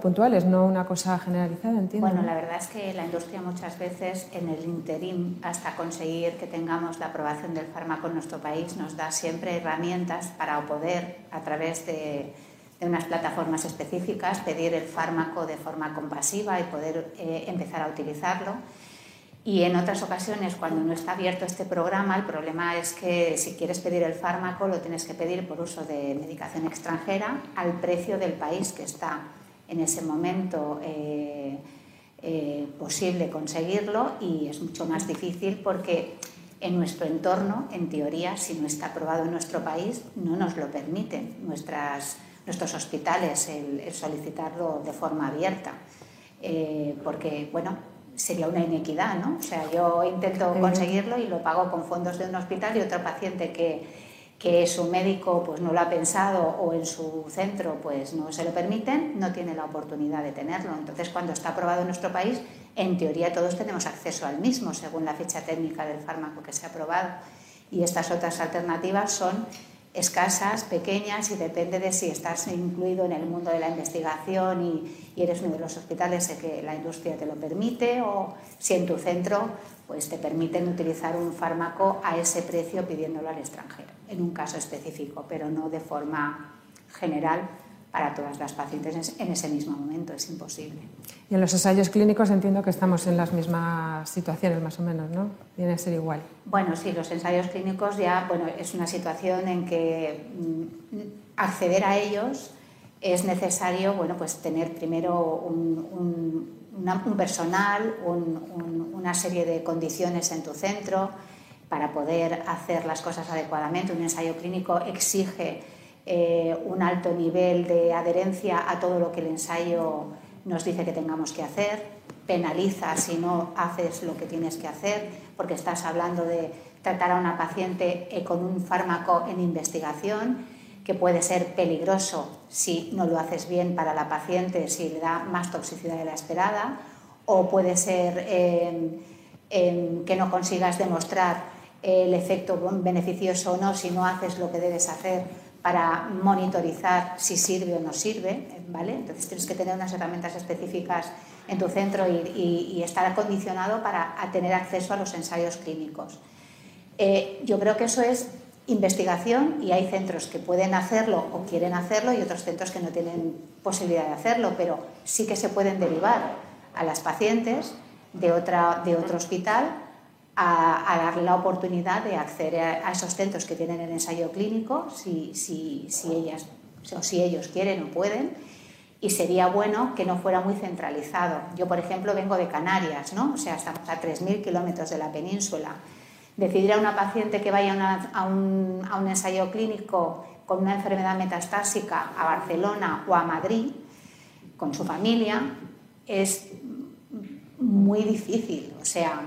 puntuales, no una cosa generalizada, entiendo. Bueno, la verdad es que la industria muchas veces en el interim, hasta conseguir que tengamos la aprobación del fármaco en nuestro país, nos da siempre herramientas para poder, a través de de unas plataformas específicas, pedir el fármaco de forma compasiva y poder eh, empezar a utilizarlo. Y en otras ocasiones, cuando no está abierto este programa, el problema es que si quieres pedir el fármaco, lo tienes que pedir por uso de medicación extranjera al precio del país que está en ese momento eh, eh, posible conseguirlo y es mucho más difícil porque en nuestro entorno, en teoría, si no está aprobado en nuestro país, no nos lo permiten nuestras nuestros hospitales el, el solicitarlo de forma abierta, eh, porque, bueno, sería una inequidad, ¿no? O sea, yo intento conseguirlo y lo pago con fondos de un hospital y otro paciente que, que su médico pues no lo ha pensado o en su centro pues no se lo permiten, no tiene la oportunidad de tenerlo. Entonces, cuando está aprobado en nuestro país, en teoría todos tenemos acceso al mismo según la ficha técnica del fármaco que se ha aprobado. Y estas otras alternativas son escasas, pequeñas y depende de si estás incluido en el mundo de la investigación y, eres uno de los hospitales en que la industria te lo permite o si en tu centro pues te permiten utilizar un fármaco a ese precio pidiéndolo al extranjero, en un caso específico, pero no de forma general para todas las pacientes en ese mismo momento, es imposible. Y en los ensayos clínicos entiendo que estamos en las mismas situaciones, más o menos, ¿no? Viene a ser igual. Bueno, sí, los ensayos clínicos ya, bueno, es una situación en que mm, acceder a ellos es necesario, bueno, pues tener primero un, personal, una serie de condiciones en tu centro para poder hacer las cosas adecuadamente. Un ensayo clínico exige eh, un alto nivel de adherencia a todo lo que el ensayo nos dice que tengamos que hacer, penaliza si no haces lo que tienes que hacer, porque estás hablando de tratar a una paciente eh, con un fármaco en investigación que puede ser peligroso si no lo haces bien para la paciente, si le da más toxicidad de la esperada, o puede ser que no consigas demostrar el efecto beneficioso o no si no haces lo que debes hacer para monitorizar si sirve o no sirve, ¿vale? Entonces tienes que tener unas herramientas específicas en tu centro y, estar acondicionado para tener acceso a los ensayos clínicos. Eh, yo creo que eso es investigación y hay centros que pueden hacerlo o quieren hacerlo y otros centros que no tienen posibilidad de hacerlo, pero sí que se pueden derivar a las pacientes de, otra, de otro hospital a, darle la oportunidad de acceder a, esos centros que tienen el ensayo clínico, si, si, si, ellas o si ellos quieren o pueden, y sería bueno que no fuera muy centralizado. Yo, por ejemplo, vengo de Canarias, ¿no? o sea, estamos a 3.000 kilómetros de la península. Decidir a una paciente que vaya a, un, a un ensayo clínico con una enfermedad metastásica a Barcelona o a Madrid con su familia es muy difícil. O sea,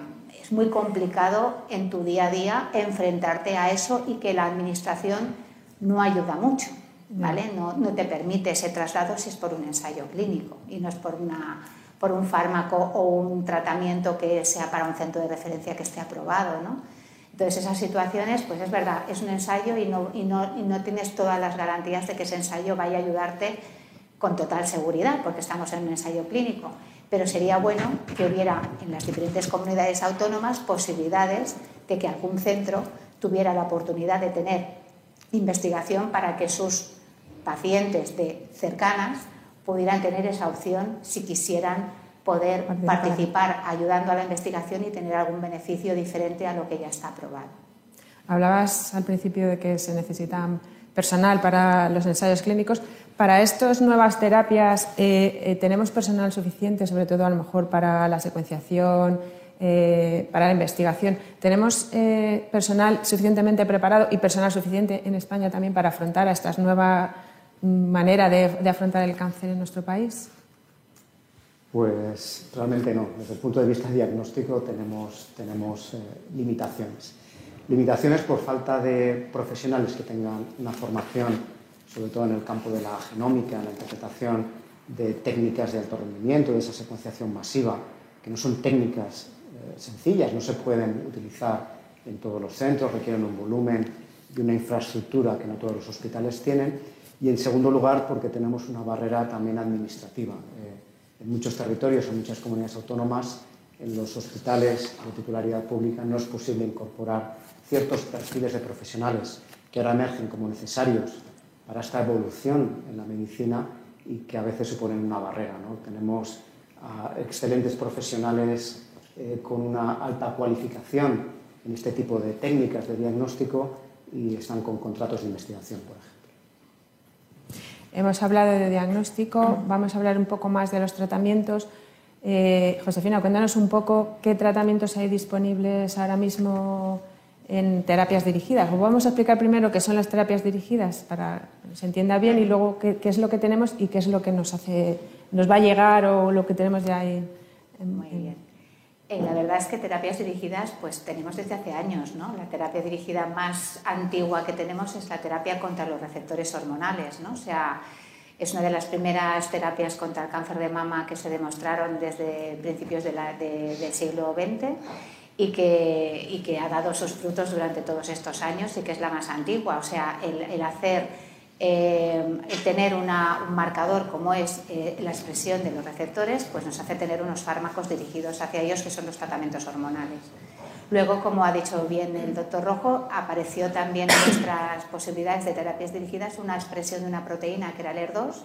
muy complicado en tu día a día enfrentarte a eso y que la administración no ayuda mucho, ¿vale? No, no te permite ese traslado si es por un ensayo clínico y no es por, una, por un fármaco o un tratamiento que sea para un centro de referencia que esté aprobado, ¿no? Entonces, esas situaciones, pues es verdad, es un ensayo y no, y no, y no tienes todas las garantías de que ese ensayo vaya a ayudarte con total seguridad, porque estamos en un ensayo clínico pero sería bueno que hubiera en las diferentes comunidades autónomas posibilidades de que algún centro tuviera la oportunidad de tener investigación para que sus pacientes de cercanas pudieran tener esa opción si quisieran poder participar ayudando a la investigación y tener algún beneficio diferente a lo que ya está aprobado. Hablabas al principio de que se necesitan personal para los ensayos clínicos. Para estas nuevas terapias, eh, eh, ¿tenemos personal suficiente, sobre todo a lo mejor para la secuenciación, eh, para la investigación? ¿Tenemos personal suficientemente preparado y personal suficiente en España también para afrontar a esta nueva manera de, afrontar el cáncer en nuestro país? Pues realmente no. Desde el punto de vista diagnóstico tenemos, tenemos limitaciones. Limitaciones por falta de profesionales que tengan una formación, sobre todo en el campo de la genómica, en la interpretación de técnicas de alto rendimiento, de esa secuenciación masiva, que no son técnicas eh, sencillas, no se pueden utilizar en todos los centros, requieren un volumen y una infraestructura que no todos los hospitales tienen. Y en segundo lugar, porque tenemos una barrera también administrativa. Eh, en muchos territorios, en muchas comunidades autónomas, en los hospitales de titularidad pública no es posible incorporar ciertos perfiles de profesionales que ahora emergen como necesarios para esta evolución en la medicina y que a veces suponen una barrera. ¿no? Tenemos uh, excelentes profesionales eh, con una alta cualificación en este tipo de técnicas de diagnóstico y están con contratos de investigación, por ejemplo. Hemos hablado de diagnóstico, vamos a hablar un poco más de los tratamientos. Eh, Josefina, cuéntanos un poco qué tratamientos hay disponibles ahora mismo en terapias dirigidas. vamos a explicar primero qué son las terapias dirigidas para que se entienda bien y luego qué, es lo que tenemos y qué es lo que nos hace, nos va a llegar o lo que tenemos ya ahí. Muy bien. Eh, la verdad es que terapias dirigidas pues tenemos desde hace años, ¿no? La terapia dirigida más antigua que tenemos es la terapia contra los receptores hormonales, ¿no? O sea, es una de las primeras terapias contra el cáncer de mama que se demostraron desde principios del siglo XX y que, y que, ha dado sus frutos durante todos estos años y que es la más antigua. O sea, el, hacer, eh, el tener un marcador como es eh, la expresión de los receptores, pues nos hace tener unos fármacos dirigidos hacia ellos que son los tratamientos hormonales. Luego, como ha dicho bien el doctor Rojo, apareció también en nuestras posibilidades de terapias dirigidas una expresión de una proteína que era el ER2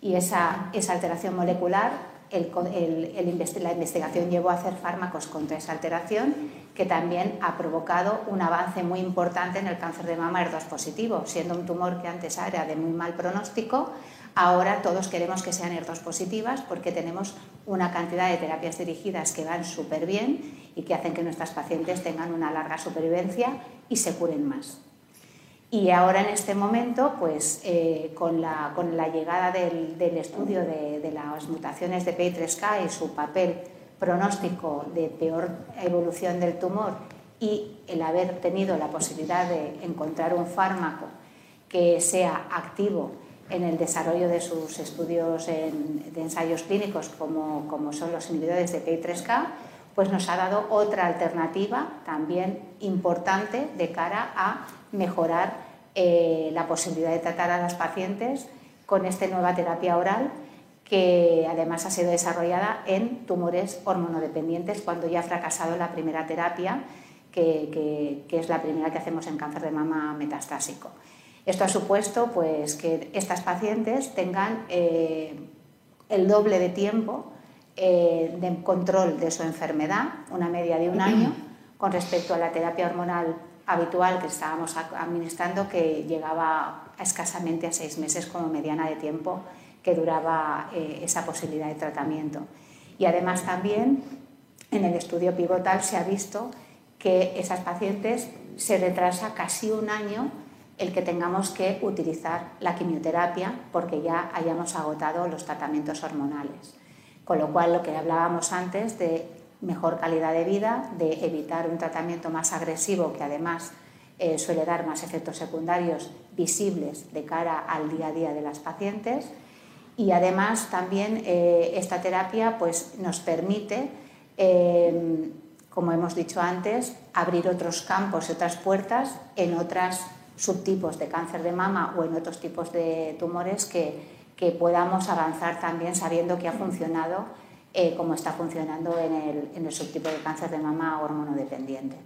y esa, esa alteración molecular, la investigación llevó a hacer fármacos contra esa alteración que también ha provocado un avance muy importante en el cáncer de mama ER2 positivo, siendo un tumor que antes era de muy mal pronóstico, Ahora todos queremos que sean ER2 positivas porque tenemos una cantidad de terapias dirigidas que van súper bien y que hacen que nuestras pacientes tengan una larga supervivencia y se curen más. Y ahora en este momento, pues eh, con, la, llegada del, estudio de, de, las mutaciones de PI3K y su papel pronóstico de peor evolución del tumor y el haber tenido la posibilidad de encontrar un fármaco que sea activo en el desarrollo de sus estudios de ensayos clínicos, como, como son los inhibidores de PI3K, pues nos ha dado otra alternativa también importante de cara a mejorar eh, la posibilidad de tratar a las pacientes con esta nueva terapia oral que además ha sido desarrollada en tumores hormonodependientes cuando ya ha fracasado la primera terapia, que, es la primera que hacemos en cáncer de mama metastásico. Esto ha supuesto pues, que estas pacientes tengan eh, el doble de tiempo eh, de control de su enfermedad, una media de un año, con respecto a la terapia hormonal habitual que estábamos administrando, que llegaba escasamente a seis meses como mediana de tiempo que duraba eh, esa posibilidad de tratamiento. Y además también en el estudio pivotal se ha visto que esas pacientes se retrasa casi un año el que tengamos que utilizar la quimioterapia porque ya hayamos agotado los tratamientos hormonales. Con lo cual, lo que hablábamos antes de mejor calidad de vida, de evitar un tratamiento más agresivo que además eh, suele dar más efectos secundarios visibles de cara al día a día de las pacientes. Y además también eh, esta terapia pues, nos permite, eh, como hemos dicho antes, abrir otros campos, otras puertas en otras subtipos de cáncer de mama o en otros tipos de tumores que, podamos avanzar también sabiendo que ha funcionado eh, como está funcionando en el, en el, subtipo de cáncer de mama hormonodependiente.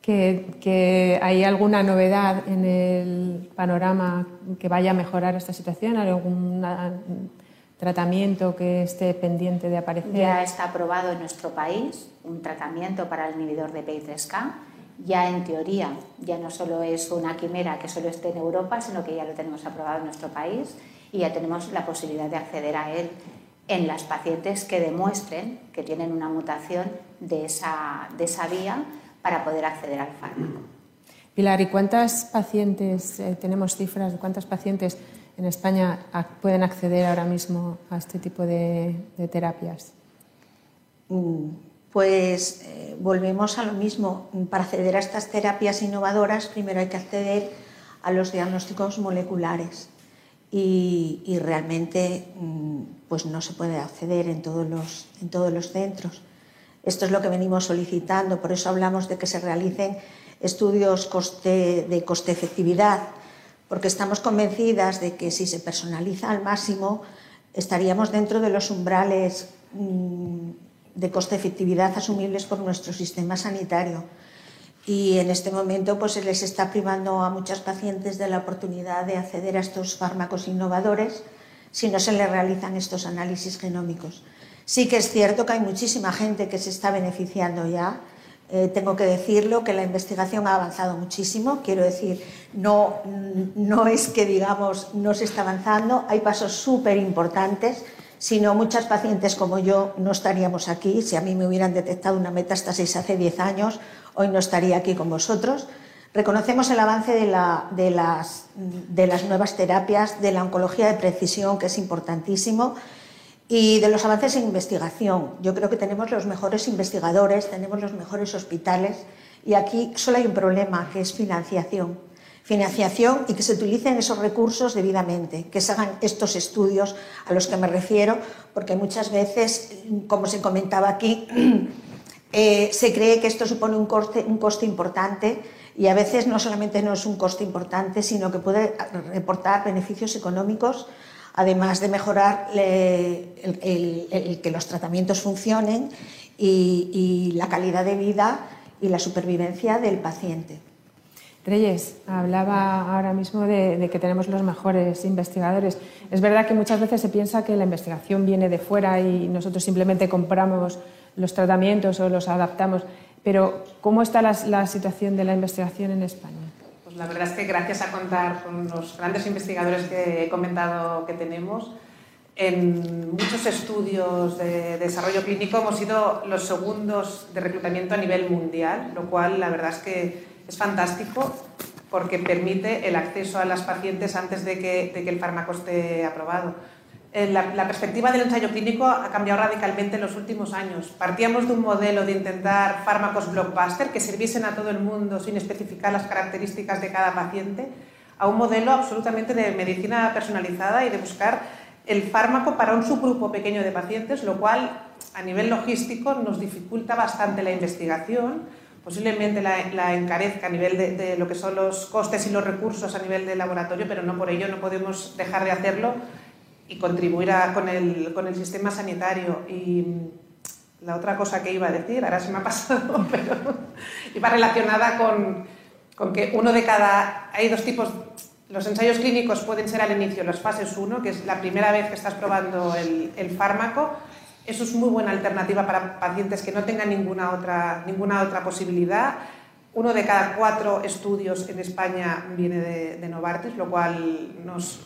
¿Que, ¿Que hay alguna novedad en el panorama que vaya a mejorar esta situación? ¿Hay algún tratamiento que esté pendiente de aparecer? Ya está aprobado en nuestro país un tratamiento para el inhibidor de PI3K ya en teoría ya no solo es una quimera que solo esté en Europa, sino que ya lo tenemos aprobado en nuestro país y ya tenemos la posibilidad de acceder a él en las pacientes que demuestren que tienen una mutación de esa, de esa vía para poder acceder al fármaco. Pilar, ¿y cuántas pacientes, eh, tenemos cifras de cuántas pacientes en España pueden acceder ahora mismo a este tipo de, terapias? Mm, pues eh, volvemos a lo mismo. Para acceder a estas terapias innovadoras, primero hay que acceder a los diagnósticos moleculares y, realmente mm, pues no se puede acceder en todos, los, en todos los centros. Esto es lo que venimos solicitando, por eso hablamos de que se realicen estudios de coste-efectividad, porque estamos convencidas de que si se personaliza al máximo, estaríamos dentro de los umbrales mm, de coste-efectividad asumibles por nuestro sistema sanitario. Y en este momento pues, se les está privando a muchas pacientes de la oportunidad de acceder a estos fármacos innovadores si no se les realizan estos análisis genómicos. Sí que es cierto que hay muchísima gente que se está beneficiando ya. Eh, tengo que decirlo que la investigación ha avanzado muchísimo. Quiero decir, no, no es que digamos no se está avanzando, hay pasos súper importantes si no, muchas pacientes como yo no estaríamos aquí. Si a mí me hubieran detectado una metástasis hace 10 años, hoy no estaría aquí con vosotros. Reconocemos el avance de, las, de las nuevas terapias, de la oncología de precisión, que es importantísimo, y de los avances en investigación. Yo creo que tenemos los mejores investigadores, tenemos los mejores hospitales, y aquí solo hay un problema, que es financiación financiación y que se utilicen esos recursos debidamente, que se hagan estos estudios a los que me refiero, porque muchas veces, como se comentaba aquí, (clears throat) eh, se cree que esto supone un coste, importante y a veces no solamente no es un coste importante, sino que puede reportar beneficios económicos, además de mejorar que los tratamientos funcionen y, y la calidad de vida y la supervivencia del paciente. Reyes, hablaba ahora mismo de, que tenemos los mejores investigadores. Es verdad que muchas veces se piensa que la investigación viene de fuera y nosotros simplemente compramos los tratamientos o los adaptamos, pero ¿cómo está la, la situación de la investigación en España? Pues la verdad es que gracias a contar con los grandes investigadores que he comentado que tenemos, en muchos estudios de desarrollo clínico hemos sido los segundos de reclutamiento a nivel mundial, lo cual la verdad es que es fantástico porque permite el acceso a las pacientes antes de que, el fármaco esté aprobado. Eh, la, la, perspectiva del ensayo clínico ha cambiado radicalmente en los últimos años. Partíamos de un modelo de intentar fármacos blockbuster que sirviesen a todo el mundo sin especificar las características de cada paciente, a un modelo absolutamente de medicina personalizada y de buscar el fármaco para un subgrupo pequeño de pacientes, lo cual a nivel logístico nos dificulta bastante la investigación posiblemente la, encarezca a nivel de, lo que son los costes y los recursos a nivel de laboratorio, pero no por ello no podemos dejar de hacerlo y contribuir con, el, con, el, sistema sanitario. Y la otra cosa que iba a decir, ahora se me ha (laughs) pasado, pero iba relacionada con, con que uno de cada... Hay dos tipos... Los ensayos clínicos pueden ser al inicio, las fases 1, que es la primera vez que estás probando el, el fármaco, eso es muy buena alternativa para pacientes que no tengan ninguna otra, ninguna otra posibilidad. Uno de cada cuatro estudios en España viene de, Novartis, lo cual nos,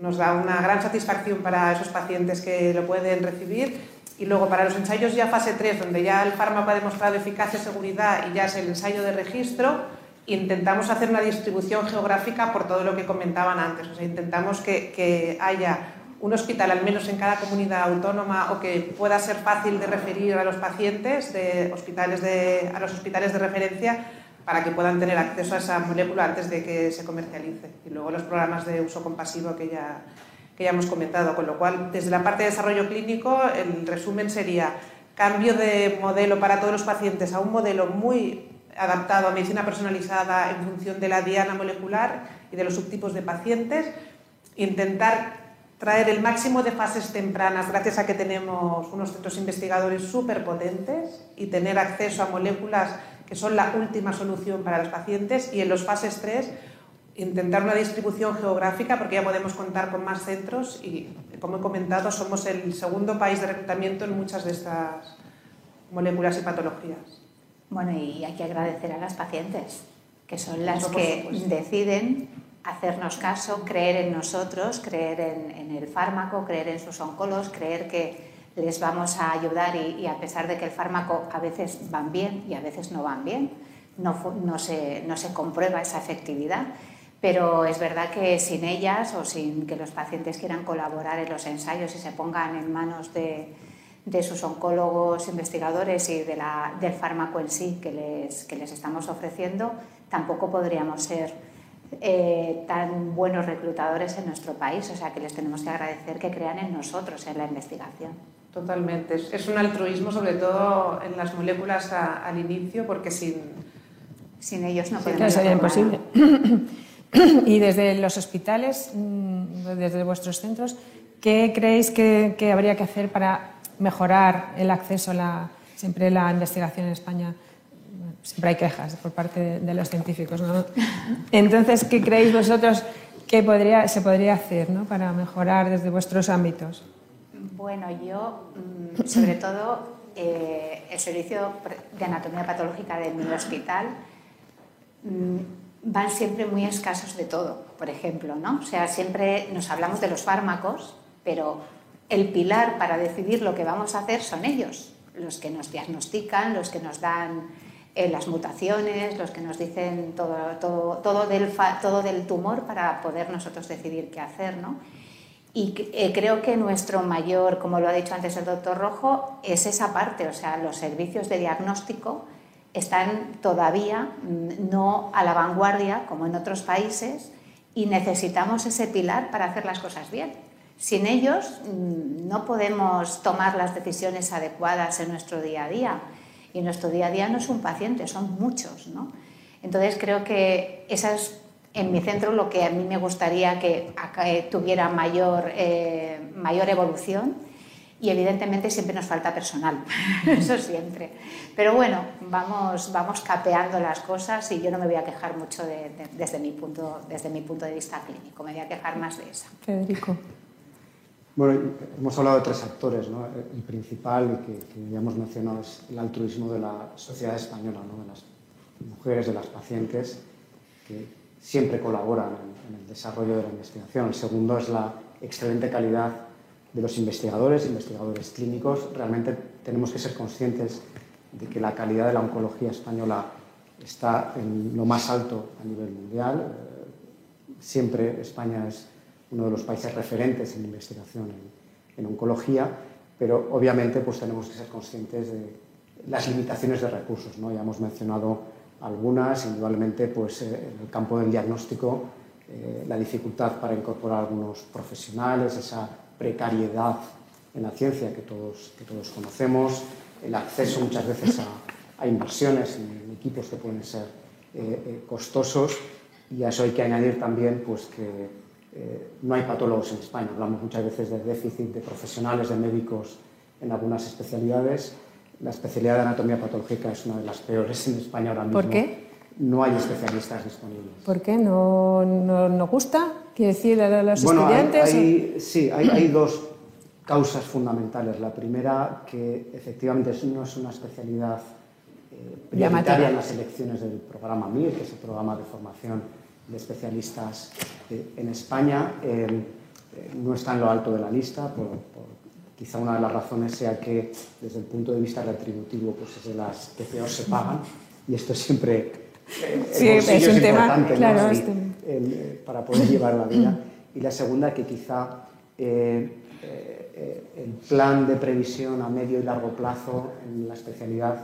nos da una gran satisfacción para esos pacientes que lo pueden recibir. Y luego para los ensayos ya fase 3, donde ya el fármaco ha demostrado eficacia y seguridad y ya es el ensayo de registro, intentamos hacer una distribución geográfica por todo lo que comentaban antes. O sea, intentamos que, que haya un hospital al menos en cada comunidad autónoma o que pueda ser fácil de referir a los pacientes de hospitales de, a los hospitales de referencia para que puedan tener acceso a esa molécula antes de que se comercialice. Y luego los programas de uso compasivo que ya, que ya hemos comentado. Con lo cual, desde la parte de desarrollo clínico, el resumen sería cambio de modelo para todos los pacientes a un modelo muy adaptado a medicina personalizada en función de la diana molecular y de los subtipos de pacientes, intentar traer el máximo de fases tempranas gracias a que tenemos unos centros investigadores súper potentes y tener acceso a moléculas que son la última solución para los pacientes y en los fases 3 intentar una distribución geográfica porque ya podemos contar con más centros y como he comentado somos el segundo país de reclutamiento en muchas de estas moléculas y patologías. Bueno, y hay que agradecer a las pacientes, que son las que deciden hacernos caso, creer en nosotros, creer en, el fármaco, creer en sus oncólogos, creer que les vamos a ayudar y, a pesar de que el fármaco a veces van bien y a veces no van bien, no, se, comprueba esa efectividad. Pero es verdad que sin ellas o sin que los pacientes quieran colaborar en los ensayos y se pongan en manos de, sus oncólogos investigadores y del fármaco en sí que les, que les estamos ofreciendo, tampoco podríamos ser eh, tan buenos reclutadores en nuestro país, o sea que les tenemos que agradecer que crean en nosotros, en la investigación. Totalmente, es un altruismo sobre todo en las moléculas al inicio, porque sin, sin ellos no podemos... sería imposible. (coughs) y desde los hospitales, mm, desde vuestros centros, ¿qué creéis que, que habría que hacer para mejorar el acceso a la, siempre la investigación en España? siempre hay quejas por parte de, los científicos. ¿no? Entonces, ¿qué creéis vosotros que podría, se podría hacer ¿no? para mejorar desde vuestros ámbitos? Bueno, yo, mm, sobre todo, eh, el servicio de anatomía patológica de mi hospital mm, van siempre muy escasos de todo, por ejemplo, ¿no? O sea, siempre nos hablamos de los fármacos, pero el pilar para decidir lo que vamos a hacer son ellos, los que nos diagnostican, los que nos dan eh, las mutaciones, los que nos dicen todo, todo, todo, del, todo del tumor para poder nosotros decidir qué hacer. ¿no? Y eh, creo que nuestro mayor, como lo ha dicho antes el doctor Rojo, es esa parte, o sea, los servicios de diagnóstico están todavía mm, no a la vanguardia como en otros países y necesitamos ese pilar para hacer las cosas bien. Sin ellos mm, no podemos tomar las decisiones adecuadas en nuestro día a día. Y nuestro día a día no es un paciente, son muchos. ¿no? Entonces creo que esa es en mi centro lo que a mí me gustaría que tuviera mayor, eh, mayor evolución y evidentemente siempre nos falta personal, (laughs) eso siempre. Pero bueno, vamos, vamos capeando las cosas y yo no me voy a quejar mucho desde, mi punto, desde mi punto de vista clínico, me voy a quejar más de eso. Federico. Bueno, hemos hablado de tres actores. ¿no? El principal, que, que, ya hemos mencionado, es el altruismo de la sociedad española, ¿no? de las mujeres, de las pacientes, que siempre colaboran en, en el desarrollo de la investigación. El segundo es la excelente calidad de los investigadores, investigadores clínicos. Realmente tenemos que ser conscientes de que la calidad de la oncología española está en lo más alto a nivel mundial. Eh, siempre España es uno de los países referentes en investigación en, oncología, pero obviamente pues tenemos que ser conscientes de las limitaciones de recursos. ¿no? Ya hemos mencionado algunas, indudablemente pues, eh, en el campo del diagnóstico, eh, la dificultad para incorporar algunos profesionales, esa precariedad en la ciencia que todos, que todos conocemos, el acceso muchas veces a, a inversiones en, equipos que pueden ser eh, costosos y a eso hay que añadir también pues, que eh, no hay patólogos en España. Hablamos muchas veces de déficit de profesionales, de médicos en algunas especialidades. La especialidad de anatomía patológica es una de las peores en España ahora mismo. ¿Por qué? No hay especialistas disponibles. ¿Por qué? ¿No, no, no gusta? ¿Quiere decir a los bueno, estudiantes? Hay, sí, hay, hay, dos causas fundamentales. La primera, que efectivamente no es una especialidad eh, prioritaria en las elecciones del programa MIR, que es el programa de formación de especialistas eh, en España eh, eh, no está en lo alto de la lista, por, por, quizá una de las razones sea que desde el punto de vista retributivo pues es de las que peor se pagan y esto siempre sí, es un es tema claro, ¿no? este... el, para poder llevar la vida. Y la segunda, que quizá el plan de previsión a medio y largo plazo en la especialidad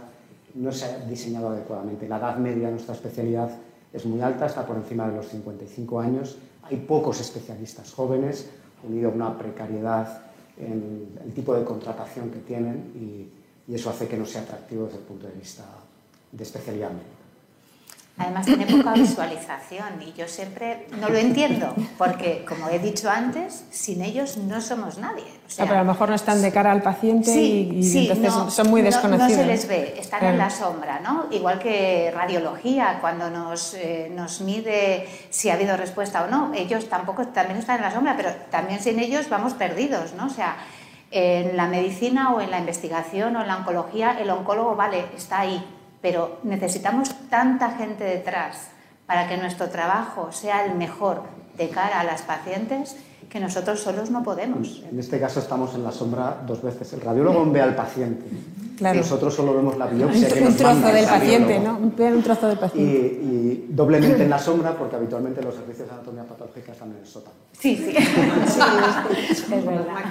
no se ha diseñado adecuadamente. La edad media de nuestra especialidad es muy alta, está por encima de los 55 años. Hay pocos especialistas jóvenes, unido a una precariedad en el tipo de contratación que tienen y, eso hace que no sea atractivo desde el punto de vista de especialidad médica. Además tiene poca visualización y yo siempre no lo entiendo, porque como he dicho antes, sin ellos no somos nadie. O sea, no, pero a lo mejor no están de cara al paciente sí, y, y sí, entonces no, son muy desconocidos. No, no, se les ve, están claro. en la sombra, ¿no? Igual que radiología, cuando nos, eh, nos mide si ha habido respuesta o no, ellos tampoco también están en la sombra, pero también sin ellos vamos perdidos, ¿no? O sea, en la medicina o en la investigación o en la oncología, el oncólogo, vale, está ahí, pero necesitamos tanta gente detrás para que nuestro trabajo sea el mejor de cara a las pacientes que nosotros solos no podemos. En este caso estamos en la sombra dos veces. El radiólogo ve al paciente. Claro. Nosotros solo vemos la biopsia. Un, que nos un trozo manda del el paciente, ¿no? Un trozo del Y, paciente. y, doblemente en la sombra, porque habitualmente los servicios de anatomía patológica están en el sótano. Sí, sí. (laughs) sí, es verdad.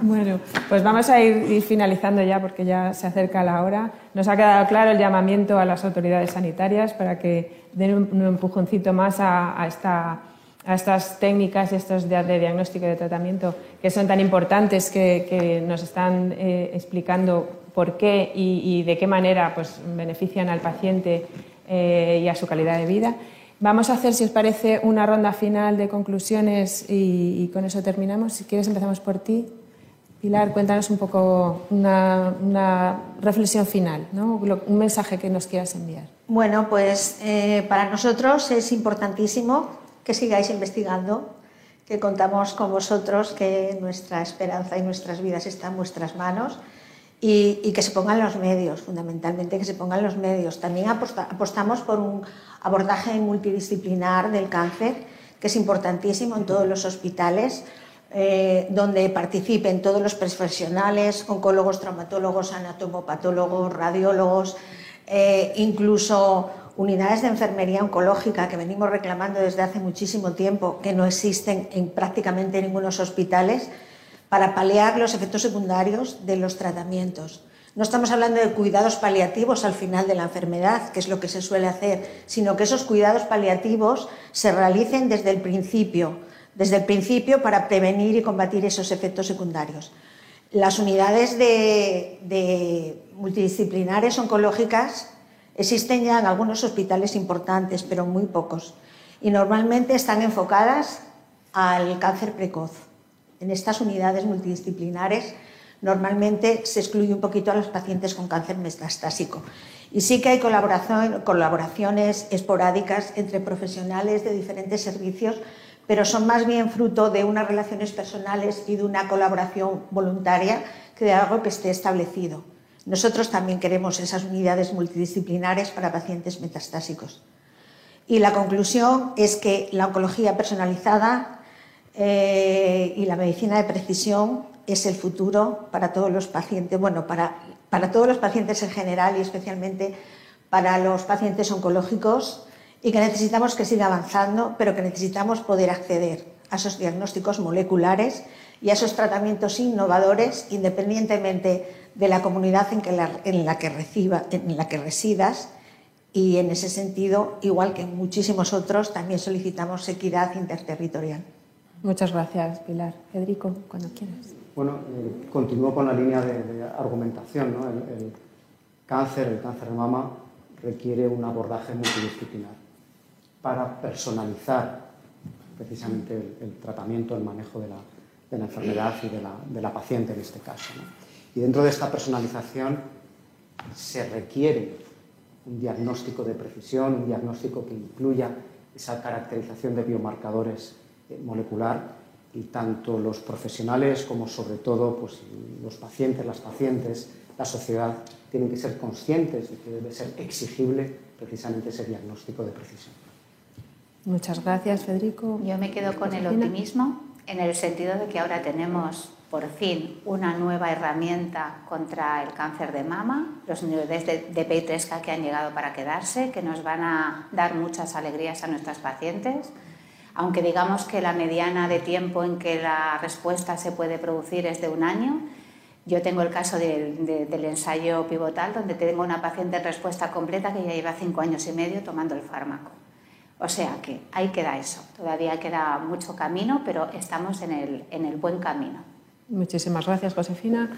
Bueno, pues vamos a ir, ir, finalizando ya porque ya se acerca la hora. Nos ha quedado claro el llamamiento a las autoridades sanitarias para que den un, un empujoncito más a, a, esta, a estas técnicas estos de, diagnóstico y de tratamiento que son tan importantes, que, nos están eh, explicando por qué y, y, de qué manera pues, benefician al paciente eh, y a su calidad de vida. Vamos a hacer, si os parece, una ronda final de conclusiones y, y con eso terminamos. Si quieres, empezamos por ti. Pilar, cuéntanos un poco una, una reflexión final, ¿no? un mensaje que nos quieras enviar. Bueno, pues eh, para nosotros es importantísimo que sigáis investigando, que contamos con vosotros, que nuestra esperanza y nuestras vidas están en vuestras manos y, que se pongan los medios, fundamentalmente que se pongan los medios. También aposta, apostamos por un abordaje multidisciplinar del cáncer, que es importantísimo en todos los hospitales eh, donde participen todos los profesionales, oncólogos, traumatólogos, anatomopatólogos, radiólogos, eh, incluso unidades de enfermería oncológica que venimos reclamando desde hace muchísimo tiempo, que no existen en prácticamente ningunos hospitales, para paliar los efectos secundarios de los tratamientos. No estamos hablando de cuidados paliativos al final de la enfermedad, que es lo que se suele hacer, sino que esos cuidados paliativos se realicen desde el principio, desde el principio para prevenir y combatir esos efectos secundarios. Las unidades de, de multidisciplinares oncológicas existen ya en algunos hospitales importantes, pero muy pocos, y normalmente están enfocadas al cáncer precoz. En estas unidades multidisciplinares normalmente se excluye un poquito a los pacientes con cáncer metastásico. Y sí que hay colaboraciones esporádicas entre profesionales de diferentes servicios, pero son más bien fruto de unas relaciones personales y de una colaboración voluntaria que de algo que esté establecido. Nosotros también queremos esas unidades multidisciplinares para pacientes metastásicos. Y la conclusión es que la oncología personalizada eh, y la medicina de precisión es el futuro para todos los pacientes, bueno, para, para todos los pacientes en general y especialmente para los pacientes oncológicos y que necesitamos que siga avanzando, pero que necesitamos poder acceder a esos diagnósticos moleculares y a esos tratamientos innovadores independientemente de la comunidad en, que en, la que reciba, en la que residas y en ese sentido, igual que en muchísimos otros, también solicitamos equidad interterritorial. Muchas gracias, Pilar. Federico, cuando quieras. Bueno, eh, continúo con la línea de, argumentación. ¿no? El, cáncer, el cáncer de mama, requiere un abordaje multidisciplinar para personalizar precisamente el, tratamiento, el manejo de la, de la enfermedad y de la, de la, paciente en este caso. Y dentro de esta personalización se requiere un diagnóstico de precisión, un diagnóstico que incluya esa caracterización de biomarcadores eh, molecular y tanto los profesionales como sobre todo pues, los pacientes, las pacientes, la sociedad tienen que ser conscientes de que debe ser exigible precisamente ese diagnóstico de precisión. Muchas gracias, Federico. Yo me quedo con el optimismo en el sentido de que ahora tenemos por fin una nueva herramienta contra el cáncer de mama, los niveles de, de PI3K que han llegado para quedarse, que nos van a dar muchas alegrías a nuestras pacientes. Aunque digamos que la mediana de tiempo en que la respuesta se puede producir es de un año, yo tengo el caso del ensayo pivotal, donde tengo una paciente en respuesta completa que ya lleva cinco años y medio tomando el fármaco. O sea que ahí queda eso. Todavía queda mucho camino, pero estamos en el, en el buen camino. Muchísimas gracias, Josefina.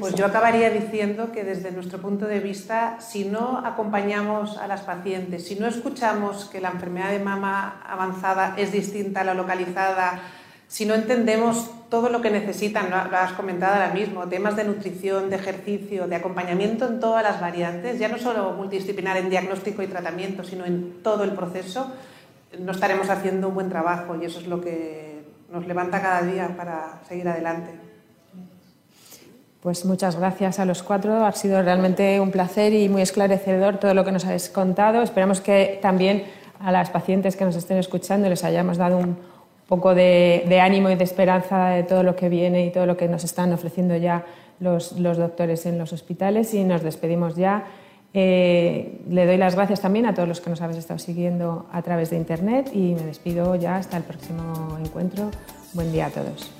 Pues yo acabaría diciendo que desde nuestro punto de vista, si no acompañamos a las pacientes, si no escuchamos que la enfermedad de mama avanzada es distinta a la localizada, si no entendemos todo lo que necesitan, lo has comentado ahora mismo, temas de nutrición, de ejercicio, de acompañamiento en todas las variantes, ya no solo multidisciplinar en diagnóstico y tratamiento, sino en todo el proceso, no estaremos haciendo un buen trabajo y eso es lo que nos levanta cada día para seguir adelante. Pues muchas gracias a los cuatro. Ha sido realmente un placer y muy esclarecedor todo lo que nos habéis contado. Esperamos que también a las pacientes que nos estén escuchando les hayamos dado un poco de, ánimo y de esperanza de todo lo que viene y todo lo que nos están ofreciendo ya los, doctores en los hospitales. Y nos despedimos ya. Eh, le doy las gracias también a todos los que nos habéis estado siguiendo a través de Internet y me despido ya hasta el próximo encuentro. Buen día a todos.